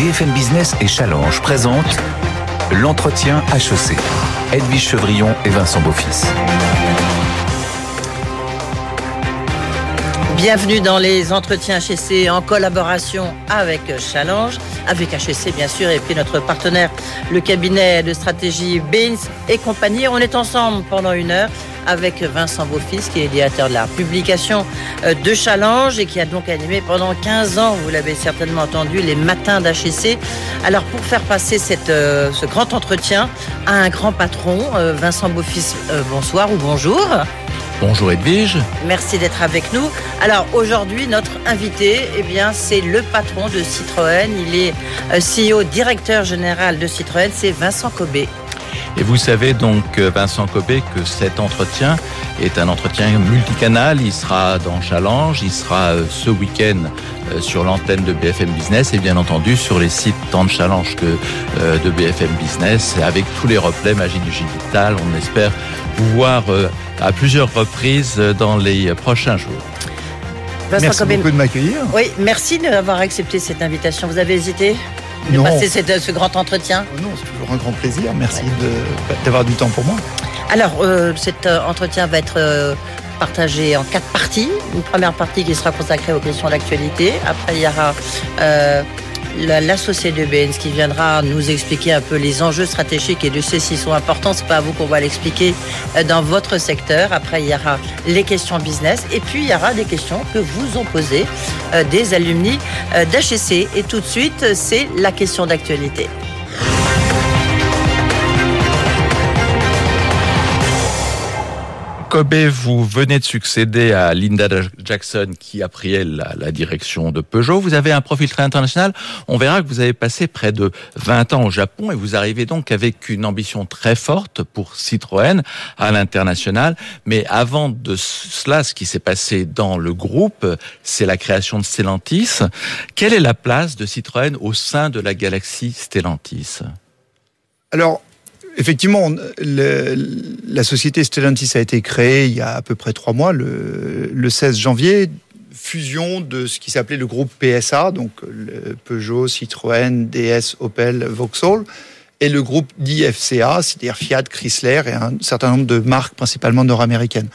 BFM Business et Challenge présentent l'entretien HEC. Edwige Chevrillon et Vincent Beaufils. Bienvenue dans les entretiens HEC en collaboration avec Challenge, avec HEC bien sûr, et puis notre partenaire, le cabinet de stratégie Bains et compagnie. On est ensemble pendant une heure avec Vincent Beaufils, qui est directeur de la publication euh, de Challenge et qui a donc animé pendant 15 ans, vous l'avez certainement entendu, les matins d'HEC. Alors pour faire passer cette, euh, ce grand entretien à un grand patron, euh, Vincent Beaufils, bonsoir ou bonjour. Bonjour Edwige. Merci d'être avec nous. Alors aujourd'hui, notre invité, eh bien, c'est le patron de Citroën. Il est CEO, directeur général de Citroën. C'est Vincent Cobé. Et vous savez donc, euh, Vincent Cobé, que cet entretien est un entretien multicanal. Il sera dans Challenge, il sera euh, ce week-end euh, sur l'antenne de BFM Business et bien entendu sur les sites tant de Challenge que de BFM Business avec tous les replays Magie du Digital. On espère vous voir à plusieurs reprises dans les prochains jours. merci beaucoup de m'accueillir. Oui, merci d'avoir accepté cette invitation. Vous avez hésité? De passer ce grand entretien oh Non, c'est toujours un grand plaisir. Merci d'avoir du temps pour moi. Alors, euh, cet euh, entretien va être euh, partagé en quatre parties. Une première partie qui sera consacrée aux questions d'actualité. Après, il y aura l'associé de Benz qui viendra nous expliquer un peu les enjeux stratégiques et de ceux s'ils sont importants. C'est pas à vous qu'on va l'expliquer euh, dans votre secteur. Après, il y aura les questions business et puis il y aura des questions que vous ont posées euh, des alumni euh, d'HEC. Et tout de suite, c'est la question d'actualité. Kobe, vous venez de succéder à Linda Jackson qui a pris elle la, direction de Peugeot. Vous avez un profil très international. On verra que vous avez passé près de 20 ans au Japon et vous arrivez donc avec une ambition très forte pour Citroën à l'international. Mais avant de cela, ce qui s'est passé dans le groupe, c'est la création de Stellantis. Quelle est la place de Citroën au sein de la galaxie Stellantis? Alors, Effectivement, la société Stellantis a été créée il y a à peu près trois mois, le, 16 janvier, fusion de ce qui s'appelait le groupe PSA, donc Peugeot, Citroën, DS, Opel, Vauxhall, et le groupe d'IFCA, c'est-à-dire Fiat, Chrysler et un certain nombre de marques principalement nord-américaines.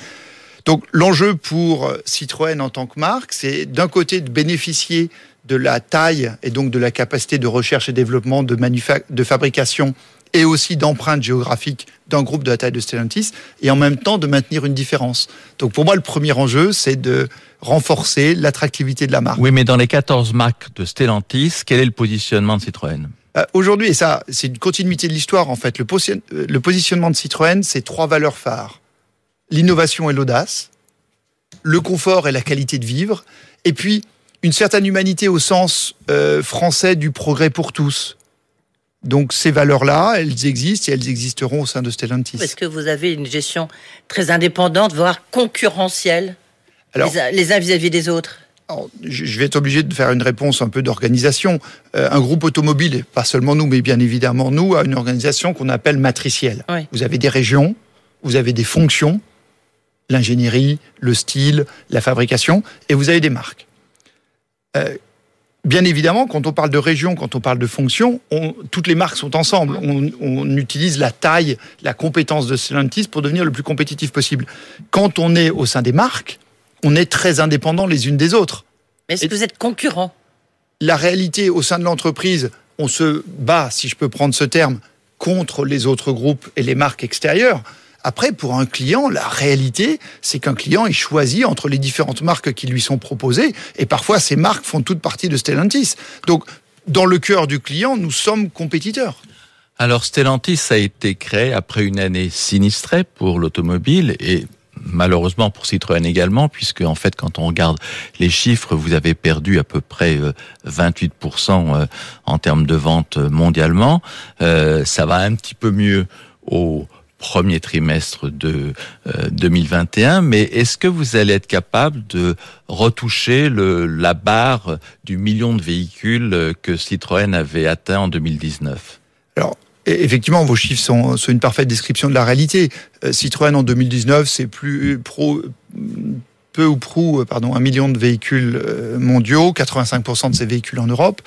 Donc l'enjeu pour Citroën en tant que marque, c'est d'un côté de bénéficier de la taille et donc de la capacité de recherche et développement de fabrication et aussi d'empreinte géographique d'un groupe de la taille de Stellantis, et en même temps de maintenir une différence. Donc pour moi, le premier enjeu, c'est de renforcer l'attractivité de la marque. Oui, mais dans les 14 marques de Stellantis, quel est le positionnement de Citroën? Euh, Aujourd'hui, et ça, c'est une continuité de l'histoire en fait, le, euh, le positionnement de Citroën, c'est trois valeurs phares. L'innovation et l'audace, le confort et la qualité de vivre, et puis une certaine humanité au sens euh, français du progrès pour tous. Donc ces valeurs-là, elles existent et elles existeront au sein de Stellantis. Est-ce que vous avez une gestion très indépendante, voire concurrentielle, les, uns vis-à-vis des autres? Je vais être obligé de faire une réponse un peu d'organisation. Euh, un groupe automobile, pas seulement nous, mais bien évidemment nous, a une organisation qu'on appelle matricielle. Vous avez des régions, vous avez des fonctions, l'ingénierie, le style, la fabrication, et vous avez des marques. Euh, bien évidemment, quand on parle de région, quand on parle de fonction, toutes les marques sont ensemble. On, utilise la taille, la compétence de Stellantis pour devenir le plus compétitif possible. Quand on est au sein des marques, on est très indépendants les unes des autres. Mais est-ce que vous êtes concurrent La réalité au sein de l'entreprise, on se bat, si je peux prendre ce terme, contre les autres groupes et les marques extérieures. Après, pour un client, la réalité, c'est qu'un client est choisi entre les différentes marques qui lui sont proposées, et parfois ces marques font toute partie de Stellantis. Donc, dans le cœur du client, nous sommes compétiteurs. Alors, Stellantis a été créé après une année sinistrée pour l'automobile et malheureusement pour Citroën également, puisque en fait, quand on regarde les chiffres, vous avez perdu à peu près 28% euh, euh, en termes de vente mondialement. Euh, ça va un petit peu mieux au premier trimestre de 2021, euh, mais est-ce que vous allez être capable de retoucher la barre du million de véhicules que Citroën avait atteint en 2019 Alors, e, Effectivement, vos chiffres sont, sont, une parfaite description de la réalité. Euh, Citroën en 2019, c'est plus pro, peu ou prou, pardon, un million de véhicules euh, mondiaux, 85% de ces véhicules en Europe.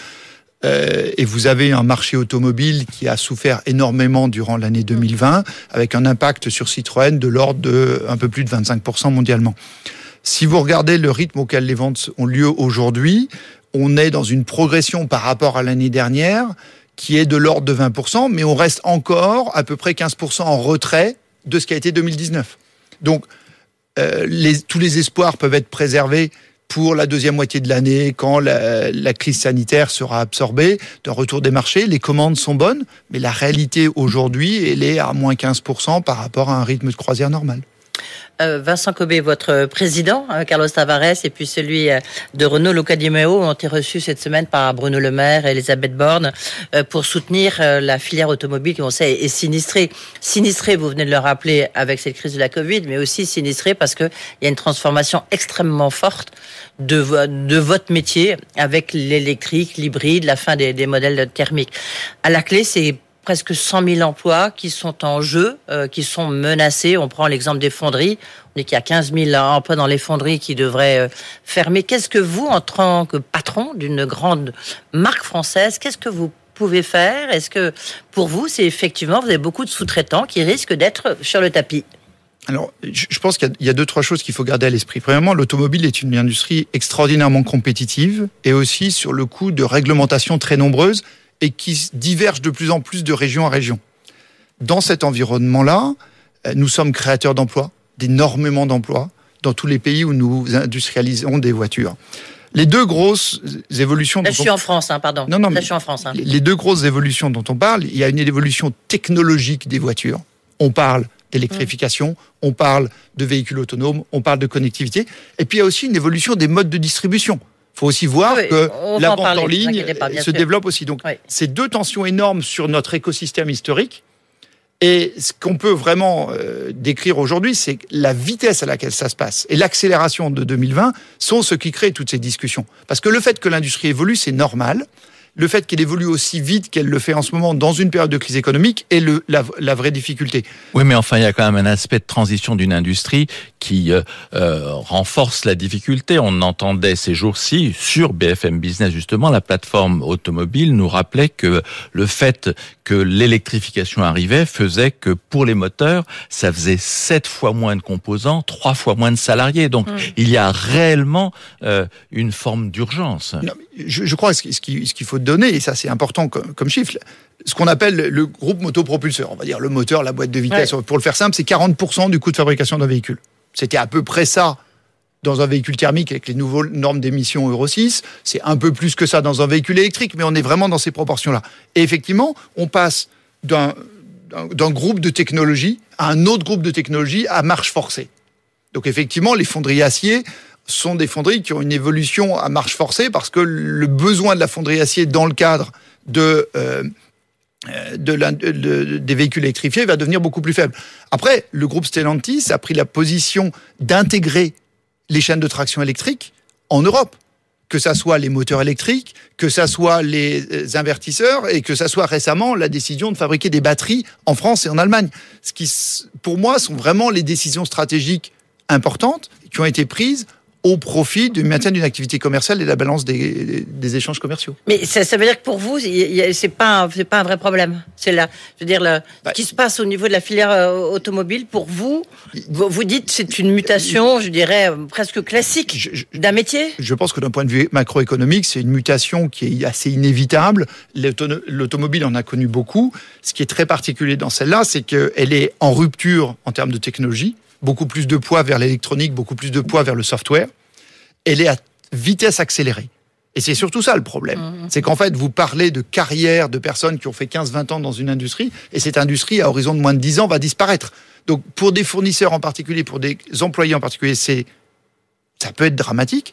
Euh, et vous avez un marché automobile qui a souffert énormément durant l'année 2020, avec un impact sur Citroën de l'ordre de un peu plus de 25% mondialement. Si vous regardez le rythme auquel les ventes ont lieu aujourd'hui, on est dans une progression par rapport à l'année dernière qui est de l'ordre de 20%, mais on reste encore à peu près 15% en retrait de ce qui a été 2019. Donc, euh, tous les espoirs peuvent être préservés pour la deuxième moitié de l'année, quand la, crise sanitaire sera absorbée, de retour des marchés. Les commandes sont bonnes, mais la réalité aujourd'hui, elle est à moins 15% par rapport à un rythme de croisière normal. Euh, Vincent Cobé, votre président, hein, Carlos Tavares, et puis celui euh, de Renault Locadimeo ont été reçus cette semaine par Bruno Le Maire et Elisabeth Borne euh, pour soutenir la filière automobile qui, on sait, est sinistrée. Sinistrée, vous venez de le rappeler, avec cette crise de la Covid, mais aussi sinistrée parce qu'il y a une transformation extrêmement forte de, votre métier avec l'électrique, l'hybride, la fin des, des modèles thermiques. À la clé, c'est presque 100 000 emplois qui sont en jeu, euh, qui sont menacés. On prend l'exemple des fonderies. On dit qu'il y a 15 000 emplois dans les fonderies qui devraient euh, fermer. Qu'est-ce que vous, en tant que patron d'une grande marque française, qu'est-ce que vous pouvez faire? Est-ce que pour vous, c'est effectivement, vous avez beaucoup de sous-traitants qui risquent d'être sur le tapis? Alors, je pense qu'il y a deux, trois choses qu'il faut garder à l'esprit. Premièrement, l'automobile est une industrie extraordinairement compétitive et aussi sur le coup de réglementations très nombreuses et qui divergent de plus en plus de région à région. Dans cet environnement-là, euh, nous sommes créateurs d'emplois, d'énormément d'emplois, dans tous les pays où nous industrialisons des voitures. Les deux grosses évolutions. Là, je suis en France, hein, pardon. Non, non, Là, je suis en France. Hein. Les deux grosses évolutions dont on parle, il y a une évolution technologique des voitures. On parle d'électrification, on parle de véhicules autonomes, on parle de connectivité. Et puis il y a aussi une évolution des modes de distribution faut aussi voir que la vente en ligne se développe aussi. Donc, c'est deux tensions énormes sur notre écosystème historique. Et ce qu'on peut vraiment euh, décrire aujourd'hui, c'est la vitesse à laquelle ça se passe et l'accélération de 2020 sont ce qui crée toutes ces discussions. Parce que le fait que l'industrie évolue, c'est normal le fait qu'elle évolue aussi vite qu'elle le fait en ce moment dans une période de crise économique est le, la, la, vraie difficulté. Oui, mais enfin, il y a quand même un aspect de transition d'une industrie qui euh, euh, renforce la difficulté. On entendait ces jours-ci sur BFM Business justement, la plateforme automobile nous rappelait que le fait que l'électrification arrivait faisait que pour les moteurs, ça faisait sept fois moins de composants, trois fois moins de salariés. Donc, mmh. il y a réellement euh, une forme d'urgence. Je, je, crois ce qu'il ce qu'il faut donner, et ça c'est important comme, comme, chiffre, ce qu'on appelle le groupe motopropulseur, on va dire le moteur, la boîte de vitesse, ouais. pour le faire simple, c'est 40% du coût de fabrication d'un véhicule. C'était à peu près ça dans un véhicule thermique avec les nouvelles normes d'émission Euro 6. C'est un peu plus que ça dans un véhicule électrique, mais on est vraiment dans ces proportions-là. Et effectivement, on passe d'un groupe de technologie à un autre groupe de technologie à marche forcée. Donc effectivement, les fonderies acier sont des fonderies qui ont une évolution à marche forcée parce que le besoin de la fonderie acier dans le cadre euh, de, des véhicules électrifiés va devenir beaucoup plus faible. Après, le groupe Stellantis a pris la position d'intégrer les chaînes de traction électrique en Europe que ça soit les moteurs électriques, que ça soit les invertisseurs et que ça soit récemment la décision de fabriquer des batteries en France et en Allemagne. Ce qui, pour moi, sont vraiment les décisions stratégiques importantes qui ont été prises au profit du maintien d'une activité commerciale et de la balance des, des échanges commerciaux. Mais ça, ça, veut dire que pour vous, c'est pas c'est pas un vrai problème. C'est là, je veux dire, le, bah, ce qui se passe au niveau de la filière euh, automobile, pour vous, vous, vous dites c'est une mutation, je dirais presque classique d'un métier. Je pense que d'un point de vue macroéconomique, c'est une mutation qui est assez inévitable. L'automobile en a connu beaucoup. Ce qui est très particulier dans celle-là, c'est qu'elle est en rupture en termes de technologie beaucoup plus de poids vers l'électronique, beaucoup plus de poids vers le software. Elle est à vitesse accélérée. Et c'est surtout ça le problème. Mmh. C'est qu'en fait, vous parlez de carrière de personnes qui ont fait 15-20 ans dans une industrie, et cette industrie, à horizon de moins de 10 ans, va disparaître. Donc, pour des fournisseurs en particulier, pour des employés en particulier, c'est, ça peut être dramatique.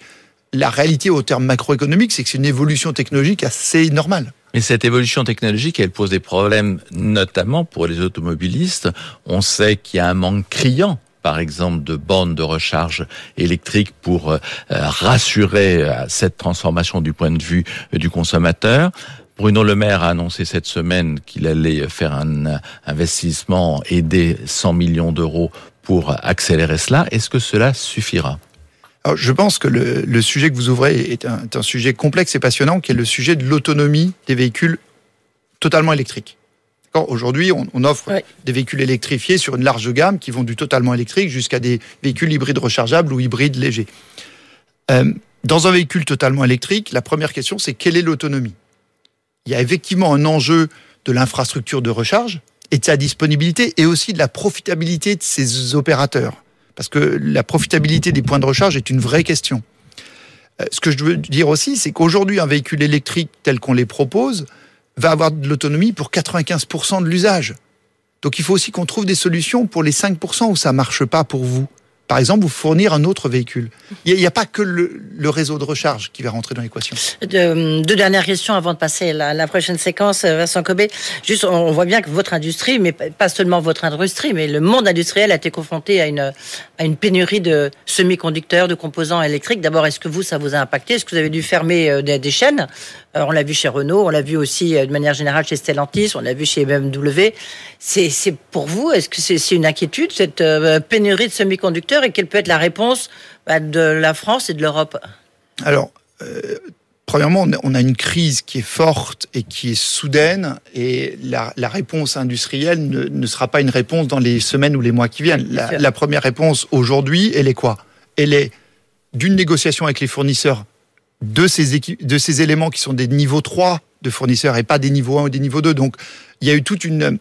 La réalité au terme macroéconomique, c'est que c'est une évolution technologique assez normale. Mais cette évolution technologique, elle pose des problèmes, notamment pour les automobilistes. On sait qu'il y a un manque criant par exemple de bornes de recharge électrique pour euh, rassurer euh, cette transformation du point de vue euh, du consommateur. Bruno Le Maire a annoncé cette semaine qu'il allait faire un investissement, aider 100 millions d'euros pour accélérer cela. Est-ce que cela suffira? Je pense que le, sujet que vous ouvrez est un, sujet complexe et passionnant, qui est le sujet de l'autonomie des véhicules totalement électriques. Aujourd'hui, on, on, offre ouais. des véhicules électrifiés sur une large gamme qui vont du totalement électrique jusqu'à des véhicules hybrides rechargeables ou hybrides légers. Euh, dans un véhicule totalement électrique, la première question, c'est quelle est l'autonomie? Il y a effectivement un enjeu de l'infrastructure de recharge et de sa disponibilité et aussi de la profitabilité de ces opérateurs. Parce que la profitabilité des points de recharge est une vraie question. Euh, ce que je veux dire aussi, c'est qu'aujourd'hui, un véhicule électrique tel qu'on les propose va avoir de l'autonomie pour 95% de l'usage. Donc il faut aussi qu'on trouve des solutions pour les 5% où ça marche pas pour vous par exemple, vous fournir un autre véhicule. Il n'y a, pas que le, réseau de recharge qui va rentrer dans l'équation. De, deux dernières questions avant de passer à la, prochaine séquence, Vincent Cobé. Juste, on voit bien que votre industrie, mais pas seulement votre industrie, mais le monde industriel a été confronté à une, à une pénurie de semi-conducteurs, de composants électriques. D'abord, est-ce que vous, ça vous a impacté? Est-ce que vous avez dû fermer euh, des, chaînes? euh, On l'a vu chez Renault, on l'a vu aussi euh, de manière générale chez Stellantis, on l'a vu chez BMW. C'est pour vous, est-ce que c'est une inquiétude, cette pénurie de semi-conducteurs et quelle peut être la réponse bah, de la France et de l'Europe? Alors, euh, premièrement, on a une crise qui est forte et qui est soudaine, et la, la réponse industrielle ne, ne, sera pas une réponse dans les semaines ou les mois qui viennent. La, la première réponse aujourd'hui, elle est quoi? Elle est d'une négociation avec les fournisseurs de ces, de ces éléments qui sont des niveaux 3 de fournisseurs et pas des niveaux 1 ou des niveaux 2. Donc, il y a eu toute une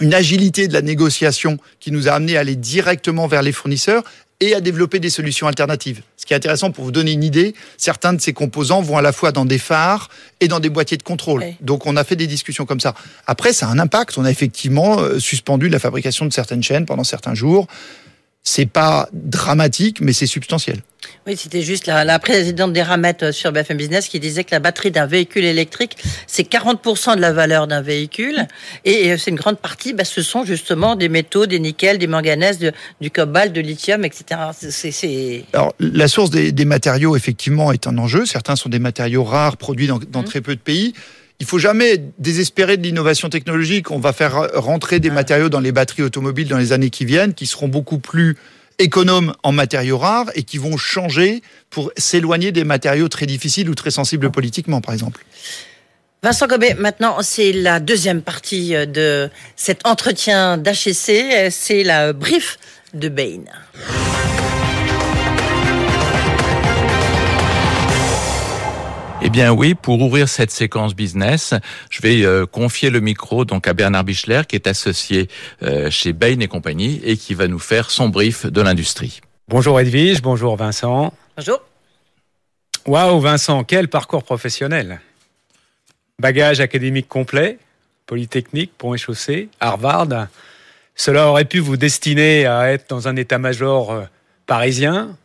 une agilité de la négociation qui nous a amené à aller directement vers les fournisseurs et à développer des solutions alternatives. Ce qui est intéressant pour vous donner une idée, certains de ces composants vont à la fois dans des phares et dans des boîtiers de contrôle. Oui. Donc on a fait des discussions comme ça. Après, ça a un impact. On a effectivement euh, suspendu la fabrication de certaines chaînes pendant certains jours. C'est pas dramatique, mais c'est substantiel. Oui, c'était juste la, la, présidente des Ramettes sur BFM Business qui disait que la batterie d'un véhicule électrique, c'est 40% de la valeur d'un véhicule. Et c'est une grande partie, bah, ce sont justement des métaux, des nickels, des manganèses, de, du cobalt, de lithium, etc. Alors, la source des, des, matériaux, effectivement, est un enjeu. Certains sont des matériaux rares produits dans, dans mmh. très peu de pays. Il faut jamais désespérer de l'innovation technologique. On va faire rentrer des matériaux dans les batteries automobiles dans les années qui viennent, qui seront beaucoup plus économes en matériaux rares et qui vont changer pour s'éloigner des matériaux très difficiles ou très sensibles politiquement, par exemple. Vincent Gobet, maintenant c'est la deuxième partie de cet entretien d'HEC, c'est la brief de Bain. Eh bien oui, pour ouvrir cette séquence business, je vais euh, confier le micro donc à Bernard Bichler qui est associé euh, chez Bain et compagnie et qui va nous faire son brief de l'industrie. Bonjour Edwige, bonjour Vincent. Bonjour. Waouh Vincent, quel parcours professionnel. Bagage académique complet, Polytechnique, Pont et Chaussée, Harvard. Cela aurait pu vous destiner à être dans un état-major euh, parisien,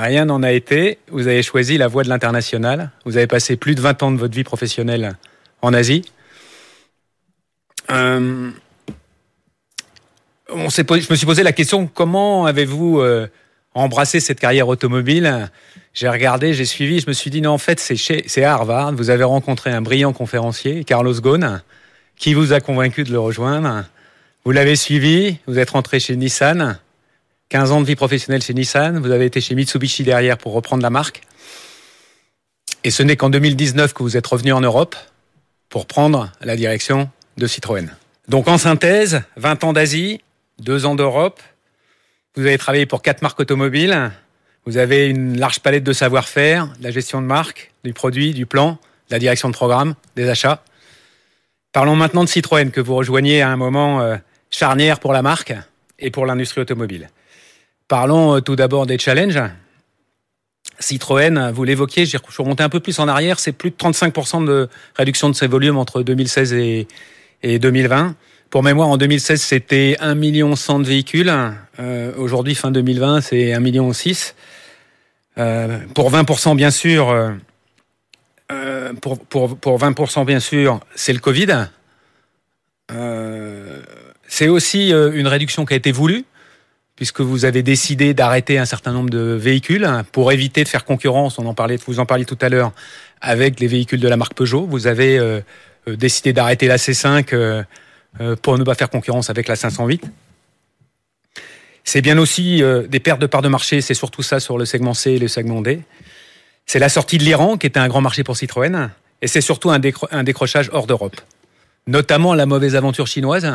Rien n'en a été. Vous avez choisi la voie de l'international. Vous avez passé plus de 20 ans de votre vie professionnelle en Asie. Euh, je me suis posé la question comment avez-vous euh, embrassé cette carrière automobile? J'ai regardé, j'ai suivi, je me suis dit non, en fait, c'est Harvard. Vous avez rencontré un brillant conférencier, Carlos Ghosn, qui vous a convaincu de le rejoindre. Vous l'avez suivi, vous êtes rentré chez Nissan. 15 ans de vie professionnelle chez Nissan, vous avez été chez Mitsubishi derrière pour reprendre la marque. Et ce n'est qu'en 2019 que vous êtes revenu en Europe pour prendre la direction de Citroën. Donc en synthèse, 20 ans d'Asie, 2 ans d'Europe, vous avez travaillé pour quatre marques automobiles, vous avez une large palette de savoir-faire, la gestion de marque, du produit, du plan, de la direction de programme, des achats. Parlons maintenant de Citroën que vous rejoignez à un moment euh, charnière pour la marque et pour l'industrie automobile. Parlons euh, tout d'abord des challenges. Citroën, vous l'évoquiez, je suis remonté un peu plus en arrière, c'est plus de 35% de réduction de ses volumes entre 2016 et, et 2020. Pour mémoire, en 2016, c'était 1 million 100 de véhicules. Euh, Aujourd'hui, fin 2020, c'est 1 million 6. Euh, pour 20%, bien sûr, euh, pour, pour, pour 20%, bien sûr, c'est le Covid. C'est aussi une réduction qui a été voulue puisque vous avez décidé d'arrêter un certain nombre de véhicules pour éviter de faire concurrence. On en parlait, vous en parliez tout à l'heure avec les véhicules de la marque Peugeot. Vous avez euh, décidé d'arrêter la C5 euh, pour ne pas faire concurrence avec la 508. C'est bien aussi euh, des pertes de parts de marché, c'est surtout ça sur le segment C et le segment D. C'est la sortie de l'Iran, qui était un grand marché pour Citroën, et c'est surtout un, un, décrochage hors d'Europe. Notamment la mauvaise aventure chinoise.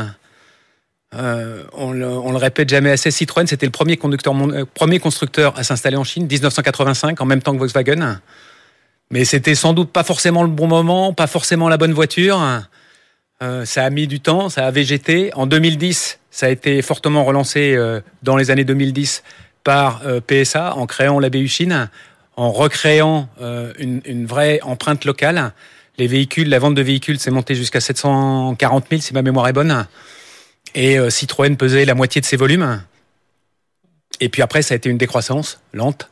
Euh, on, le, le, répète jamais assez, Citroën, c'était le premier, euh, constructeur à s'installer en Chine, 1985, en même temps que Volkswagen. Mais c'était sans doute pas forcément le bon moment, pas forcément la bonne voiture. Euh, ça a mis du temps, ça a végété. En 2010, ça a été fortement relancé dans les années 2010 par PSA en créant la BU Chine, en recréant une, une, vraie empreinte locale. Les véhicules, la vente de véhicules s'est montée jusqu'à 740 000 si ma mémoire est bonne. Et Citroën pesait la moitié de ses volumes. Et puis après, ça a été une décroissance lente,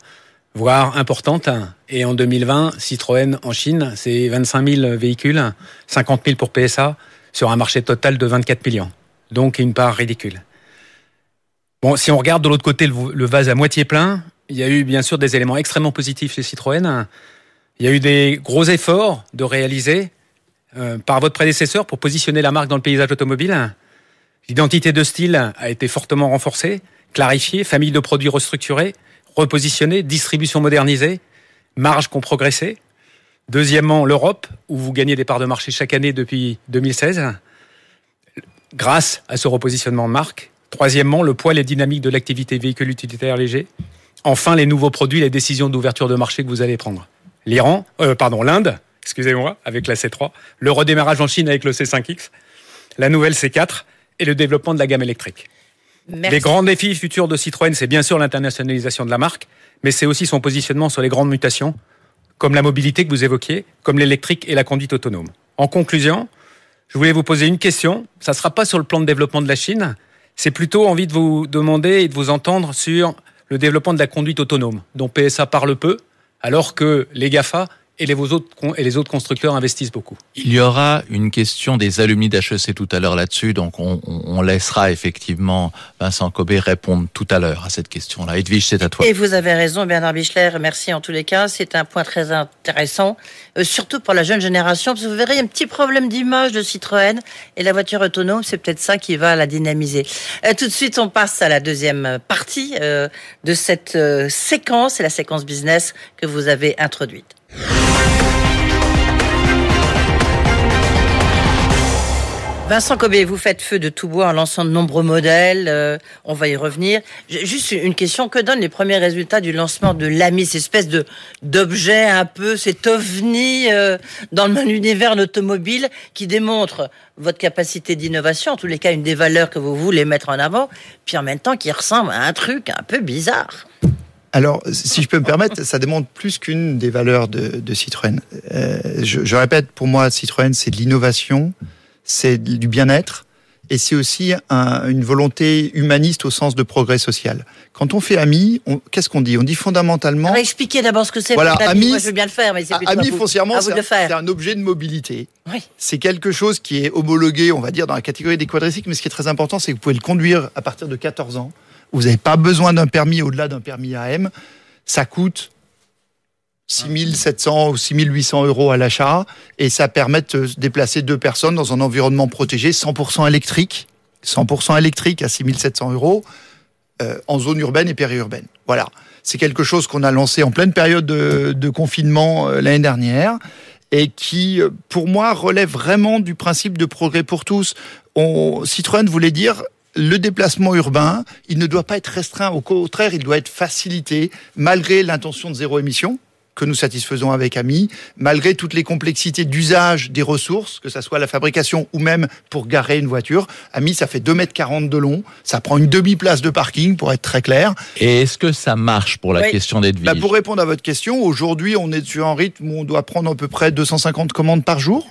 voire importante. Et en 2020, Citroën en Chine, c'est 25 000 véhicules, 50 000 pour PSA, sur un marché total de 24 millions. Donc une part ridicule. Bon, si on regarde de l'autre côté le, vase à moitié plein, il y a eu bien sûr des éléments extrêmement positifs chez Citroën. Il y a eu des gros efforts de réaliser euh, par votre prédécesseur pour positionner la marque dans le paysage automobile. L'identité de style a été fortement renforcée, clarifiée, famille de produits restructurés, repositionnés, distribution modernisée, marges qui ont progressé. Deuxièmement, l'Europe, où vous gagnez des parts de marché chaque année depuis 2016, grâce à ce repositionnement de marque. Troisièmement, le poids et les dynamiques de l'activité véhicule utilitaire léger. Enfin, les nouveaux produits, les décisions d'ouverture de marché que vous allez prendre. L'Iran, euh, pardon, l'Inde, excusez-moi, avec la C3, le redémarrage en Chine avec le C5X, la nouvelle C4 et le développement de la gamme électrique. Les grands défis futurs de Citroën, c'est bien sûr l'internationalisation de la marque, mais c'est aussi son positionnement sur les grandes mutations comme la mobilité que vous évoquiez, comme l'électrique et la conduite autonome. En conclusion, je voulais vous poser une question. Ça ne sera pas sur le plan de développement de la Chine, c'est plutôt envie de vous demander et de vous entendre sur le développement de la conduite autonome, dont PSA parle peu, alors que les GAFA et les, autres, et les autres constructeurs investissent beaucoup. Il y aura une question des alumni d'HEC tout à l'heure là-dessus, donc on, on, laissera effectivement Vincent Cobé répondre tout à l'heure à cette question-là. Edwige, c'est à toi. Et vous avez raison, Bernard Bichler, merci en tous les cas, c'est un point très intéressant, euh, surtout pour la jeune génération, parce que vous verrez, un petit problème d'image de Citroën, et la voiture autonome, c'est peut-être ça qui va la dynamiser. Euh, tout de suite, on passe à la deuxième partie euh, de cette séquence, c'est la séquence business que vous avez introduite. Vincent Cobé, vous faites feu de tout bois en lançant de nombreux modèles. Euh, on va y revenir. Juste une question que donnent les premiers résultats du lancement de l'AMI, cette espèce d'objet un peu, cet ovni euh, dans univers automobile qui démontre votre capacité d'innovation, en tous les cas une des valeurs que vous voulez mettre en avant, puis en même temps qui ressemble à un truc un peu bizarre? Alors, si je peux me permettre, ça démontre plus qu'une des valeurs de, Citroën. Euh, je, répète, pour moi, Citroën, c'est de l'innovation, c'est du bien-être, et c'est aussi une volonté humaniste au sens de progrès social. Quand on fait AMI, qu'est-ce qu'on dit? On dit fondamentalement. Alors expliquez d'abord ce que c'est. Voilà, AMI, Moi, je veux bien le faire, mais c'est AMI foncièrement, c'est un, objet de mobilité. Oui. C'est quelque chose qui est homologué, on va dire, dans la catégorie des quadricycles, mais ce qui est très important, c'est que vous pouvez le conduire à partir de 14 ans vous n'avez pas besoin d'un permis au-delà d'un permis AM. Ça coûte 6700 ou 6800 euros à l'achat et ça permet de déplacer deux personnes dans un environnement protégé 100% électrique, 100% électrique à 6700 euros euh, en zone urbaine et périurbaine. Voilà. C'est quelque chose qu'on a lancé en pleine période de, confinement euh, l'année dernière et qui, euh, pour moi, relève vraiment du principe de progrès pour tous. Citroën voulait dire le déplacement urbain, il ne doit pas être restreint, au contraire, il doit être facilité, malgré l'intention de zéro émission que nous satisfaisons avec AMI, malgré toutes les complexités d'usage des ressources, que ce soit la fabrication ou même pour garer une voiture. AMI, ça fait 2,40 m de long, ça prend une demi-place de parking, pour être très clair. Et est-ce que ça marche pour la question d'Edwige bah Pour répondre à votre question, aujourd'hui, on est sur un rythme où on doit prendre à peu près 250 commandes par jour.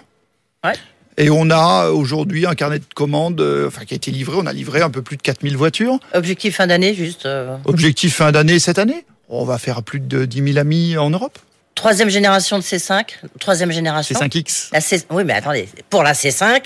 Ouais. Et on a aujourd'hui un carnet de commandes euh, enfin, qui a été livré. On a livré un peu plus de 4000 voitures. Objectif fin d'année, juste euh, Objectif fin d'année cette année. On va faire plus de 10 000 amis en Europe. Troisième génération de C5. Troisième génération. C5X. La C... Oui, mais attendez. Pour la C5,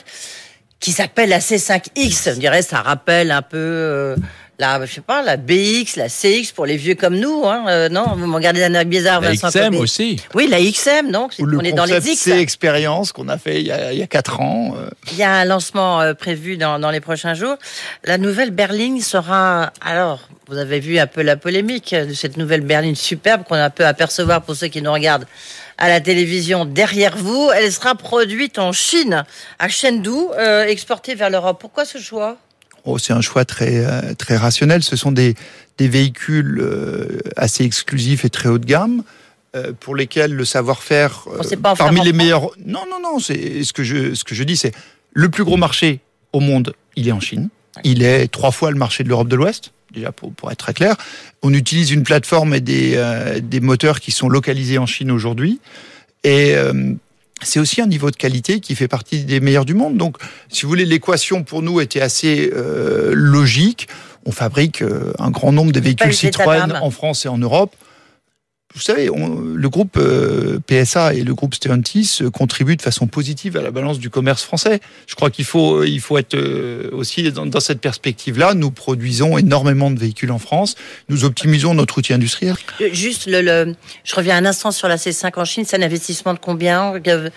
qui s'appelle la C5X, je dirais, ça rappelle un peu. Euh, la, je sais pas, la BX, la CX pour les vieux comme nous, hein, euh, non? Vous me regardez d'un air bizarre, La Vincent XM aussi. Oui, la XM, donc Ou le on est dans les X. C expérience qu'on a fait il y a, il y a 4 ans. euh, Il y a un lancement euh, prévu dans, dans les prochains jours. La nouvelle berline sera. Alors, vous avez vu un peu la polémique de cette nouvelle berline superbe qu'on a pu apercevoir pour ceux qui nous regardent à la télévision derrière vous. Elle sera produite en Chine, à Chengdu, euh, exportée vers l'Europe. Pourquoi ce choix? Oh, c'est un choix très, euh, très rationnel. Ce sont des, des véhicules euh, assez exclusifs et très haut de gamme euh, pour lesquels le savoir-faire parmi les meilleurs. Non, non, non. C'est ce que je ce que je dis, c'est le plus gros marché au monde. Il est en Chine. Il est trois fois le marché de l'Europe de l'Ouest. Déjà pour, pour être très clair, on utilise une plateforme et des, euh, des moteurs qui sont localisés en Chine aujourd'hui. Et euh, c'est aussi un niveau de qualité qui fait partie des meilleurs du monde. Donc, si vous voulez, l'équation pour nous était assez euh, logique. On fabrique euh, un grand nombre de véhicules Citroën en France et en Europe. Vous savez, on- le groupe euh, PSA et le groupe Stellantis euh, contribuent de façon positive à la balance du commerce français. Je crois qu'il faut, il faut être euh, aussi dans, dans cette perspective-là. Nous produisons énormément de véhicules en France. Nous optimisons notre outil industriel. Euh, Juste, le, le- je reviens un instant sur la C5 en Chine. C'est un investissement de combien Euh,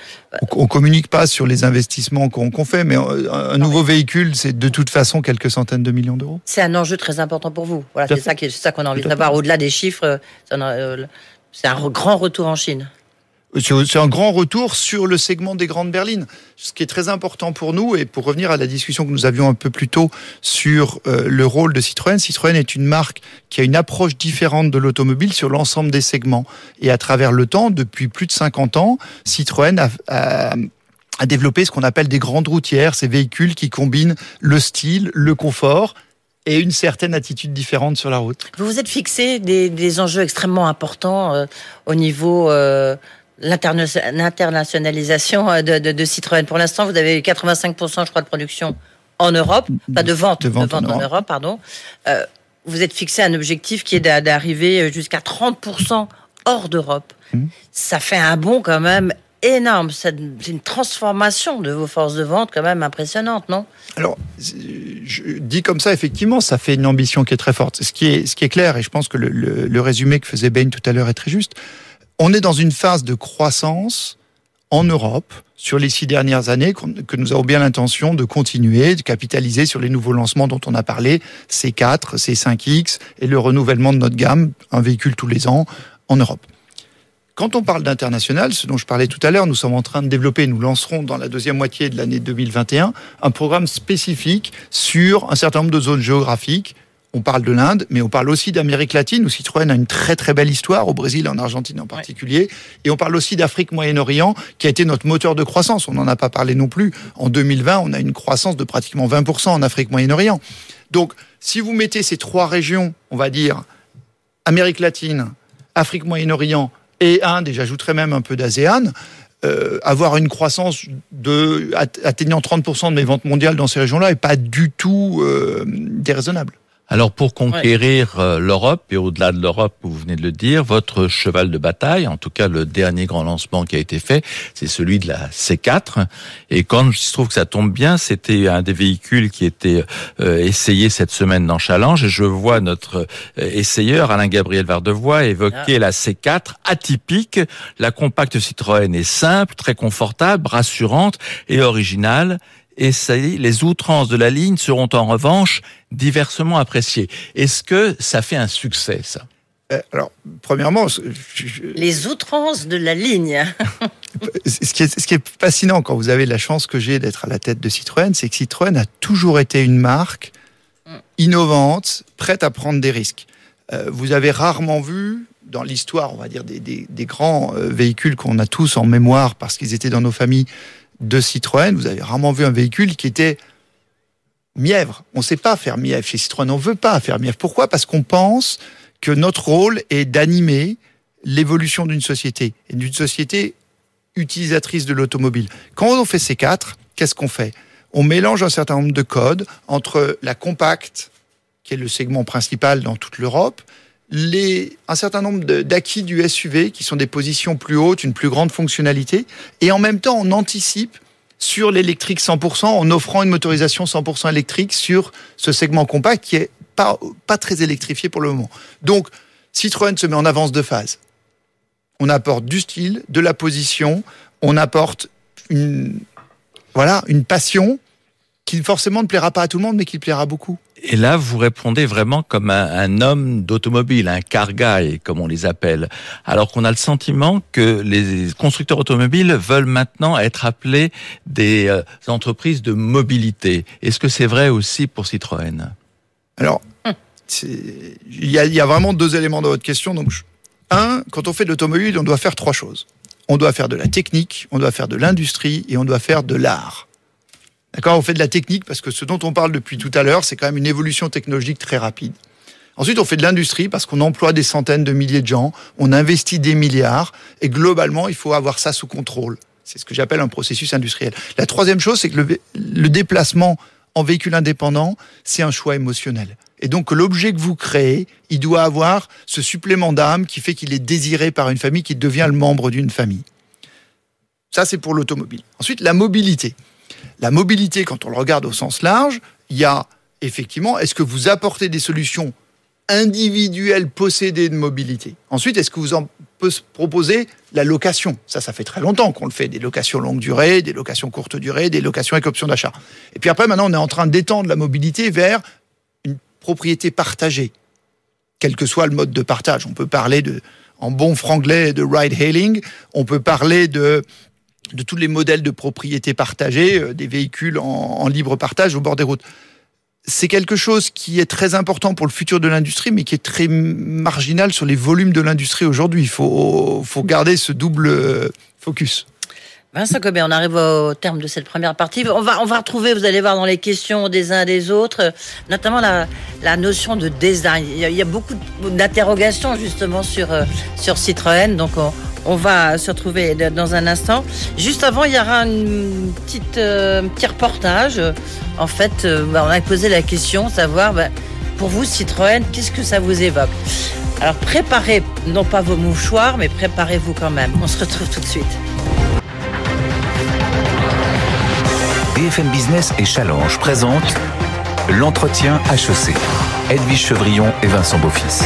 On, on communique pas sur les investissements qu'on fait, mais euh, un, un nouveau véhicule, c'est de toute façon quelques centaines de millions d'euros. C'est un enjeu très important pour vous. Voilà, c'est ça, qu'on a envie de savoir. Au-delà des chiffres, euh, ça euh, c'est un grand retour en Chine. C'est c'est un grand retour sur le segment des grandes berlines. Ce qui est très important pour nous, et pour revenir à la discussion que nous avions un peu plus tôt sur euh, le rôle de Citroën, Citroën est une marque qui a une approche différente de l'automobile sur l'ensemble des segments. Et à travers le temps, depuis plus de 50 ans, Citroën a, a- a développé ce qu'on appelle des grandes routières, ces véhicules qui combinent le style, le confort et une certaine attitude différente sur la route. Vous vous êtes fixé des, des enjeux extrêmement importants euh, au niveau euh, l'interna- l'internationalisation euh, de, de, de Citroën. Pour l'instant, vous avez 85%, je crois, de production en Europe, pas de vente, De vente en en Europe. Europe, pardon. Euh, vous êtes fixé un objectif qui est d'a- d'arriver jusqu'à 30% hors d'Europe. Mhm. Ça fait un bond quand même énorme. C'est une transformation de vos forces de vente quand même impressionnante, non? Alors, je dis comme ça, effectivement, ça fait une ambition qui est très forte. Ce qui est, clair, et je pense que le, le- résumé que faisait Bain tout à l'heure est très juste, on est dans une phase de croissance en Europe sur les six dernières années que nous avons bien l'intention de continuer, de capitaliser sur les nouveaux lancements dont on a parlé, C4, C5X et le renouvellement de notre gamme, un véhicule tous les ans en Europe. Quand on parle d'international, ce dont je parlais tout à l'heure, nous sommes en train de développer, nous lancerons dans la deuxième moitié de l'année 2021 un programme spécifique sur un certain nombre de zones géographiques. On parle de l'Inde, mais on parle aussi d'Amérique latine, où Citroën a une très très belle histoire, au Brésil et en Argentine en particulier. Et on parle aussi d'Afrique Moyen-Orient, qui a été notre moteur de croissance. On n'en a pas parlé non plus. En 2020, on a une croissance de pratiquement 20% en Afrique Moyen-Orient. Donc, si vous mettez ces trois régions, on va dire Amérique latine, Afrique Moyen-Orient et Inde, et j'ajouterais même un peu d'ASEAN, euh, avoir une croissance atteignant 30% de mes ventes mondiales dans ces régions-là est pas du tout euh, déraisonnable. Alors pour conquérir euh, l'Europe et au-delà de l'Europe, vous venez de le dire, votre cheval de bataille, en tout cas le dernier grand lancement qui a été fait, c'est celui de la C4. Et quand je trouve que ça tombe bien, c'était un des véhicules qui était euh, essayé cette semaine dans Challenge. Et je vois notre euh, essayeur Alain Gabriel Vardevoix évoquer la C4 atypique. La compacte Citroën est simple, très confortable, rassurante et originale et les outrances de la ligne seront en revanche diversement appréciées. Est-ce que ça fait un succès, ça? Euh, Alors, premièrement, ce je- je- Les outrances de la ligne. ce qui, est, ce qui est fascinant quand vous avez la chance que j'ai d'être à la tête de Citroën, c'est que Citroën a toujours été une marque innovante, prête à prendre des risques. Euh, vous avez rarement vu dans l'histoire, on va dire, des, des- des grands euh, véhicules qu'on a tous en mémoire parce qu'ils étaient dans nos familles de Citroën, vous avez rarement vu un véhicule qui était mièvre. On ne sait pas faire mièvre chez Citroën, on ne veut pas faire mièvre. Pourquoi? Parce qu'on pense que notre rôle est d'animer l'évolution d'une société, et d'une société utilisatrice de l'automobile. Quand on fait ces quatre, qu'est-ce qu'on fait? On mélange un certain nombre de codes entre la compacte, qui est le segment principal dans toute l'Europe, un certain nombre d'acquis du SUV, qui sont des positions plus hautes, une plus grande fonctionnalité, et en même temps, on anticipe sur l'électrique 100% en offrant une motorisation 100% électrique sur ce segment compact qui est pas, pas très électrifié pour le moment. Donc, Citroën se met en avance de phase. On apporte du style, de la position, on apporte voilà, une passion qui forcément ne plaira pas à tout le monde, mais qui plaira beaucoup. Et là, vous répondez vraiment comme un, homme d'automobile, un car guy, comme on les appelle. Alors qu'on a le sentiment que les constructeurs automobiles veulent maintenant être appelés des euh, entreprises de mobilité. Est-ce que c'est vrai aussi pour Citroën? Alors, il y, a, vraiment deux éléments dans votre question. Donc, un, quand on fait de l'automobile, on doit faire trois choses. On doit faire de la technique, on doit faire de l'industrie et on doit faire de l'art. D'accord On fait de la technique parce que ce dont on parle depuis tout à l'heure, c'est quand même une évolution technologique très rapide. Ensuite, on fait de l'industrie parce qu'on emploie des centaines de milliers de gens, on investit des milliards et globalement, il faut avoir ça sous contrôle. C'est ce que j'appelle un processus industriel. La troisième chose, c'est que le, déplacement en véhicule indépendant, c'est un choix émotionnel. Et donc l'objet que vous créez, il doit avoir ce supplément d'âme qui fait qu'il est désiré par une famille, qui devient le membre d'une famille. Ça, c'est pour l'automobile. Ensuite, la mobilité. La mobilité, quand on le regarde au sens large, il y a effectivement, est-ce que vous apportez des solutions individuelles possédées de mobilité? Ensuite, est-ce que vous en proposer la location? Ça, ça fait très longtemps qu'on le fait, des locations longue durée, des locations courte durée, des locations avec option d'achat. Et puis après, maintenant, on est en train d'étendre la mobilité vers une propriété partagée, quel que soit le mode de partage. On peut parler de, en bon franglais, de ride-hailing, on peut parler de de tous les modèles de propriété partagée, euh, des véhicules en, en libre partage au bord des routes. C'est quelque chose qui est très important pour le futur de l'industrie, mais qui est très marginal sur les volumes de l'industrie aujourd'hui. Il faut, faut garder ce double euh, focus. Vincent Cobet, on arrive au terme de cette première partie. On va, on va retrouver, vous allez voir dans les questions des uns des autres, notamment la, la notion de design. Il y a, il y a beaucoup d'interrogations justement sur, euh, sur Citroën, donc on, on va se retrouver dans un instant. Juste avant, il y aura une petite, euh, un petit reportage. En fait, euh, bah, on a posé la question, savoir, bah, pour vous, Citroën, qu'est-ce que ça vous évoque? Alors préparez, non pas vos mouchoirs, mais préparez-vous quand même. On se retrouve tout de suite. BFM Business et Challenge présentent l'entretien HEC. Edwige Chevrillon et Vincent Beaufils.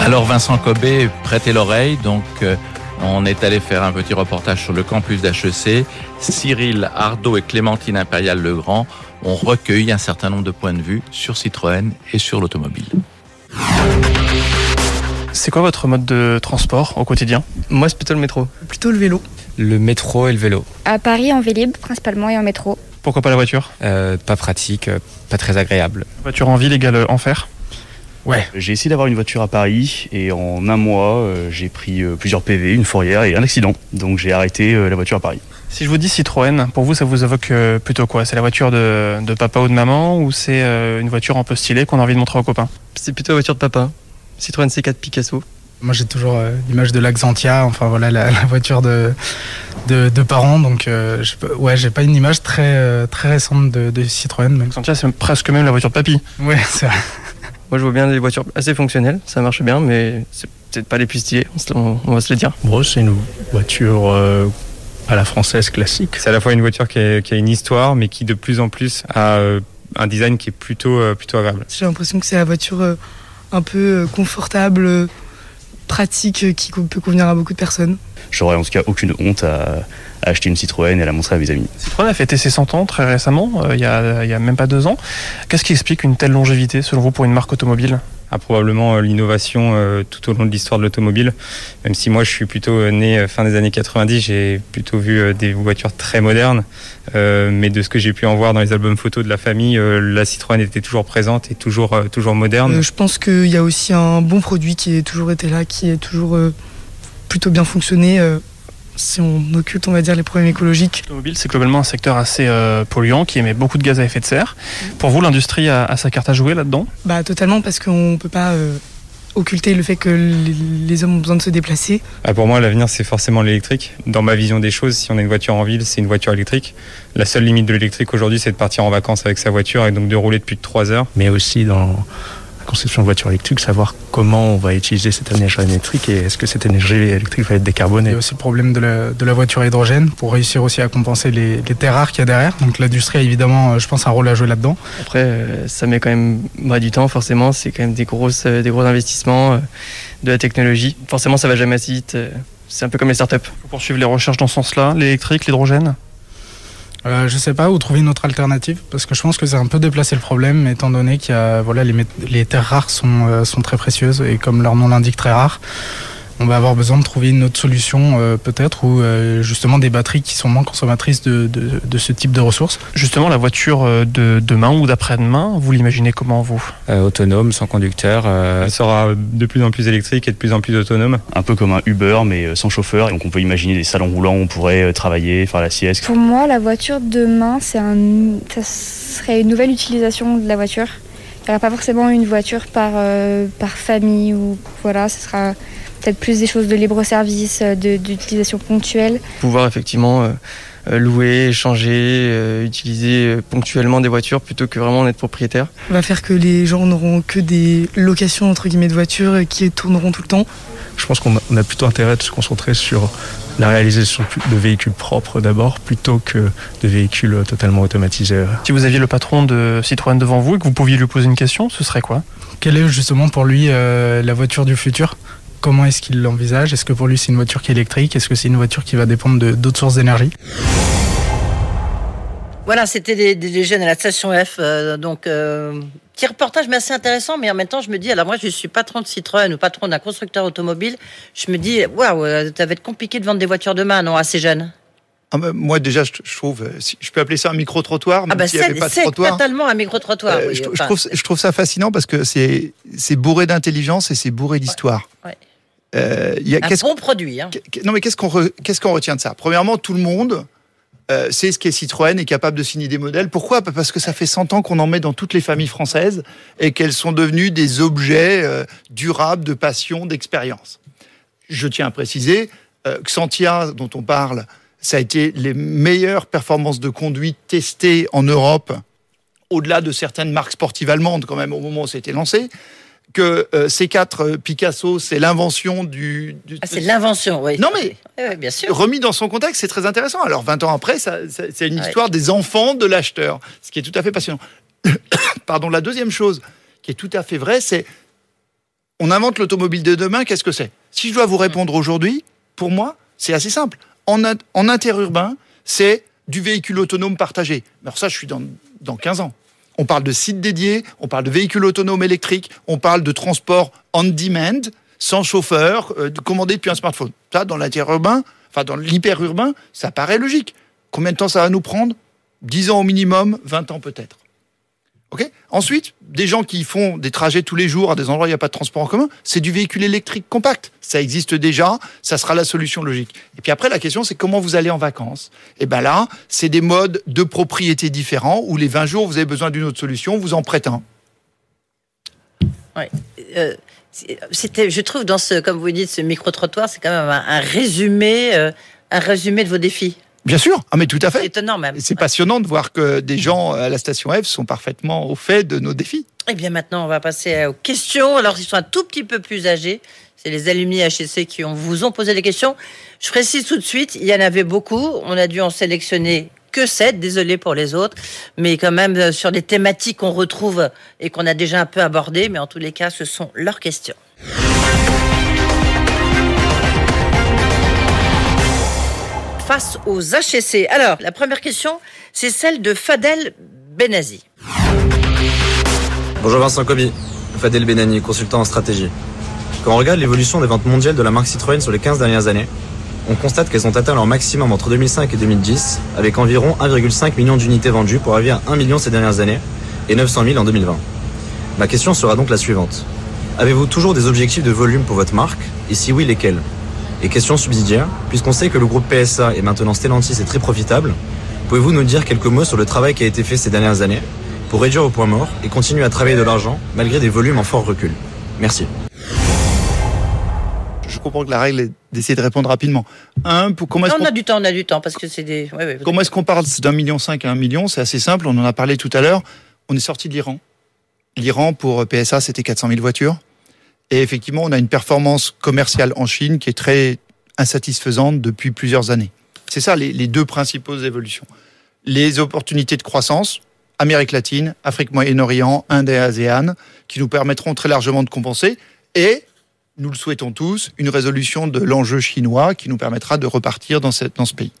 Alors Vincent Cobé, prêtez l'oreille. Donc euh, on est allé faire un petit reportage sur le campus d'HEC. Cyril Ardo et Clémentine Impérial-Legrand ont recueilli un certain nombre de points de vue sur Citroën et sur l'automobile. C'est quoi votre mode de transport au quotidien? Moi, c'est plutôt le métro. Plutôt le vélo. Le métro et le vélo. À Paris, en Vélib, principalement, et en métro. Pourquoi pas la voiture? Euh, pas pratique, euh, pas très agréable. Voiture en ville égale enfer? J'ai essayé d'avoir une voiture à Paris et en un mois, euh, j'ai pris euh, plusieurs PV, une fourrière et un accident. Donc j'ai arrêté euh, la voiture à Paris. Si je vous dis Citroën, pour vous, ça vous évoque euh, plutôt quoi? C'est la voiture de, de papa ou de maman ou c'est euh, une voiture un peu stylée qu'on a envie de montrer aux copains? C'est plutôt la voiture de papa. Citroën C4 Picasso. Moi, j'ai toujours euh, l'image de l'Axantia, enfin voilà, la, la voiture de, de, de parents. Donc, euh, je ouais, j'ai pas une image très, euh, très récente de, de Citroën. Mais... Xantia, c'est presque même la voiture de papy. Ouais, c'est vrai. Moi, je vois bien les voitures assez fonctionnelles, ça marche bien, mais c'est peut-être pas les plus stylées, on, se- on- on va se le dire. Bon, c'est une voiture euh, à la française classique. C'est à la fois une voiture qui a, qui a une histoire, mais qui de plus en plus a euh, un design qui est plutôt, euh, plutôt agréable. J'ai l'impression que c'est la voiture euh, un peu euh, confortable, euh, pratique, qui peut convenir à beaucoup de personnes. J'aurais en tout cas aucune honte à, à acheter une Citroën et à la montrer à mes amis. Citroën a fêté ses 100 ans très récemment, euh, il y, a, il y a même pas deux ans. Qu'est-ce qui explique une telle longévité selon vous pour une marque automobile? A probablement euh, l'innovation euh, tout au long de l'histoire de l'automobile. Même si moi je suis plutôt euh, né fin des années 90, j'ai plutôt vu des voitures très modernes. Mais de ce que j'ai pu en voir dans les albums photos de la famille, la Citroën était toujours présente et toujours, toujours moderne. Je pense qu'il y a aussi un bon produit qui a toujours été là, qui est toujours plutôt bien fonctionné. Si on occulte, on va dire, les problèmes écologiques. L'automobile, c'est globalement un secteur assez euh, polluant qui émet beaucoup de gaz à effet de serre. Pour vous, l'industrie a, a sa carte à jouer là-dedans? Bah, totalement, parce qu'on peut pas euh, occulter le fait que les, les hommes ont besoin de se déplacer. Ah, pour moi, l'avenir, c'est forcément l'électrique. Dans ma vision des choses, si on a une voiture en ville, c'est une voiture électrique. La seule limite de l'électrique aujourd'hui, c'est de partir en vacances avec sa voiture et donc de rouler depuis de 3 heures. Mais aussi dans conception de voiture électrique, savoir comment on va utiliser cette énergie électrique et est-ce que cette énergie électrique va être décarbonée. Il y a aussi le problème de la, de la voiture à hydrogène pour réussir aussi à compenser les, les terres rares qu'il y a derrière. Donc l'industrie a évidemment, euh, je pense, un rôle à jouer là-dedans. Après, euh, ça met quand même bah, du temps, forcément. C'est quand même des, grosses, euh, des gros investissements, de la technologie. Forcément, ça va jamais assez vite. C'est un peu comme les startups. Faut poursuivre les recherches dans ce sens-là, l'électrique, l'hydrogène? Euh, je sais pas où trouver une autre alternative parce que je pense que c'est un peu déplacé le problème étant donné qu'il y a voilà les, les terres rares sont, euh, sont très précieuses et comme leur nom l'indique très rares on va avoir besoin de trouver une autre solution euh, peut-être ou euh, justement des batteries qui sont moins consommatrices de, de, de ce type de ressources. Justement, la voiture euh, de demain ou d'après-demain, vous l'imaginez comment vous? Euh, autonome, sans conducteur, euh, elle sera de plus en plus électrique et de plus en plus autonome. Un peu comme un Uber, mais sans chauffeur. Et donc, on peut imaginer des salons roulants où on pourrait travailler, faire la sieste. Pour moi, la voiture de demain, c'est un, ça serait une nouvelle utilisation de la voiture. Il n'y aura pas forcément une voiture par, euh, par famille ou voilà, ce sera peut-être plus des choses de libre service, euh, d'utilisation ponctuelle. Pouvoir effectivement euh, euh, louer, échanger, euh, utiliser ponctuellement des voitures plutôt que vraiment en être propriétaire. va faire que les gens n'auront que des locations entre guillemets de voitures qui tourneront tout le temps. Je pense qu'on a, on plutôt intérêt de se concentrer sur la réalisation de véhicules propres d'abord, plutôt que de véhicules totalement automatisés. Si vous aviez le patron de Citroën devant vous et que vous pouviez lui poser une question, ce serait quoi? Quelle est justement pour lui euh, la voiture du futur? Comment est-ce qu'il l'envisage? Est-ce que pour lui c'est une voiture qui est électrique? Est-ce que c'est une voiture qui va dépendre de- d'autres sources d'énergie? Voilà, c'était des, des- des jeunes à la station F. euh, donc, euh, petit reportage, mais assez intéressant. Mais en même temps, je me dis, alors moi, je suis patron de Citroën ou patron d'un constructeur automobile. Je me dis, waouh, euh, ça va être compliqué de vendre des voitures demain, non, à ces jeunes? Ah moi déjà, je, trouve, je peux appeler ça un micro-trottoir, même Ah bah, s'il n'y avait pas de c'est trottoir. totalement un micro-trottoir. Euh, oui, je, trouve, je trouve ça fascinant parce que c'est c'est bourré d'intelligence et c'est bourré d'histoire. ouais. Euh, il y a- un qu'est-ce bon produit. Hein. Non, mais qu'est-ce qu'on re- retient de ça? Premièrement, tout le monde euh, sait ce qu'est Citroën est capable de signer des modèles. Pourquoi? Bah, Parce que ça fait 100 ans qu'on en met dans toutes les familles françaises et qu'elles sont devenues des objets euh, durables de passion, d'expérience. Je tiens à préciser, euh, Xantia, dont on parle, ça a été les meilleures performances de conduite testées en Europe, au-delà de certaines marques sportives allemandes, quand même, au moment où ça a été lancé. Que euh, C4 euh, Picasso, c'est l'invention du, du- Ah, c'est l'invention, oui. Non, mais Oui, oui, bien sûr. remis dans son contexte, c'est très intéressant. Alors, 20 ans après, ça, ça- c'est une histoire des enfants de l'acheteur, ce qui est tout à fait passionnant. Pardon, la deuxième chose qui est tout à fait vraie, c'est on invente l'automobile de demain, qu'est-ce que c'est? Si je dois vous répondre aujourd'hui, pour moi, c'est assez simple. En, in- en interurbain, c'est du véhicule autonome partagé. Alors ça, je suis dans, dans 15 ans. On parle de sites dédiés, on parle de véhicules autonomes électriques, on parle de transport on demand, sans chauffeur, euh, commandé depuis un smartphone. Ça, dans l'interurbain, enfin dans l'hyperurbain, ça paraît logique. Combien de temps ça va nous prendre? 10 ans au minimum, 20 ans peut-être. Ok Ensuite, des gens qui font des trajets tous les jours à des endroits où il n'y a pas de transport en commun, c'est du véhicule électrique compact. Ça existe déjà, ça sera la solution logique. Et puis après, la question, c'est comment vous allez en vacances? Et bien là, c'est des modes de propriété différents où les 20 jours, vous avez besoin d'une autre solution, vous en prêtez un. Ouais. Euh, c'était, je trouve, dans ce, comme vous dites, ce micro-trottoir, c'est quand même un, un résumé, euh, un résumé de vos défis. Bien sûr, ah mais tout à C'est fait. étonnant même. C'est passionnant de voir que des gens à la station F sont parfaitement au fait de nos défis. Eh bien, maintenant, on va passer aux questions. Alors, ils sont un tout petit peu plus âgés. C'est les alumni HEC qui ont, vous ont posé des questions. Je précise tout de suite, il y en avait beaucoup. On a dû en sélectionner que sept. Désolé pour les autres. Mais quand même, euh, sur des thématiques qu'on retrouve et qu'on a déjà un peu abordées. Mais en tous les cas, ce sont leurs questions. Face aux HEC. Alors, la première question, c'est celle de Fadel Benazi. Bonjour Vincent Kobi, Fadel Benani, consultant en stratégie. Quand on regarde l'évolution des ventes mondiales de la marque Citroën sur les 15 dernières années, on constate qu'elles ont atteint leur maximum entre 2005 et 2010, avec environ 1,5 million d'unités vendues pour arriver à 1 million ces dernières années et 900 000 en 2020. Ma question sera donc la suivante. Avez-vous toujours des objectifs de volume pour votre marque? Et si oui, lesquels? Et question subsidiaire, puisqu'on sait que le groupe PSA et maintenant Stellantis est très profitable, pouvez-vous nous dire quelques mots sur le travail qui a été fait ces dernières années pour réduire au point mort et continuer à travailler de l'argent malgré des volumes en fort recul? Merci. Je comprends que la règle est d'essayer de répondre rapidement. Un, pour comment est-ce on a du temps, on a du temps, parce que c'est des. ouais, ouais, Comment est-ce qu'on parle d'un million cinq à un million? C'est assez simple, on en a parlé tout à l'heure. On est sorti de l'Iran. L'Iran, pour PSA, c'était 400 000 voitures. Et effectivement, on a une performance commerciale en Chine qui est très insatisfaisante depuis plusieurs années. C'est ça les, les deux principaux évolutions. Les opportunités de croissance, Amérique latine, Afrique Moyen-Orient, Inde et ASEAN, qui nous permettront très largement de compenser. Et, nous le souhaitons tous, une résolution de l'enjeu chinois qui nous permettra de repartir dans, cette, dans ce pays.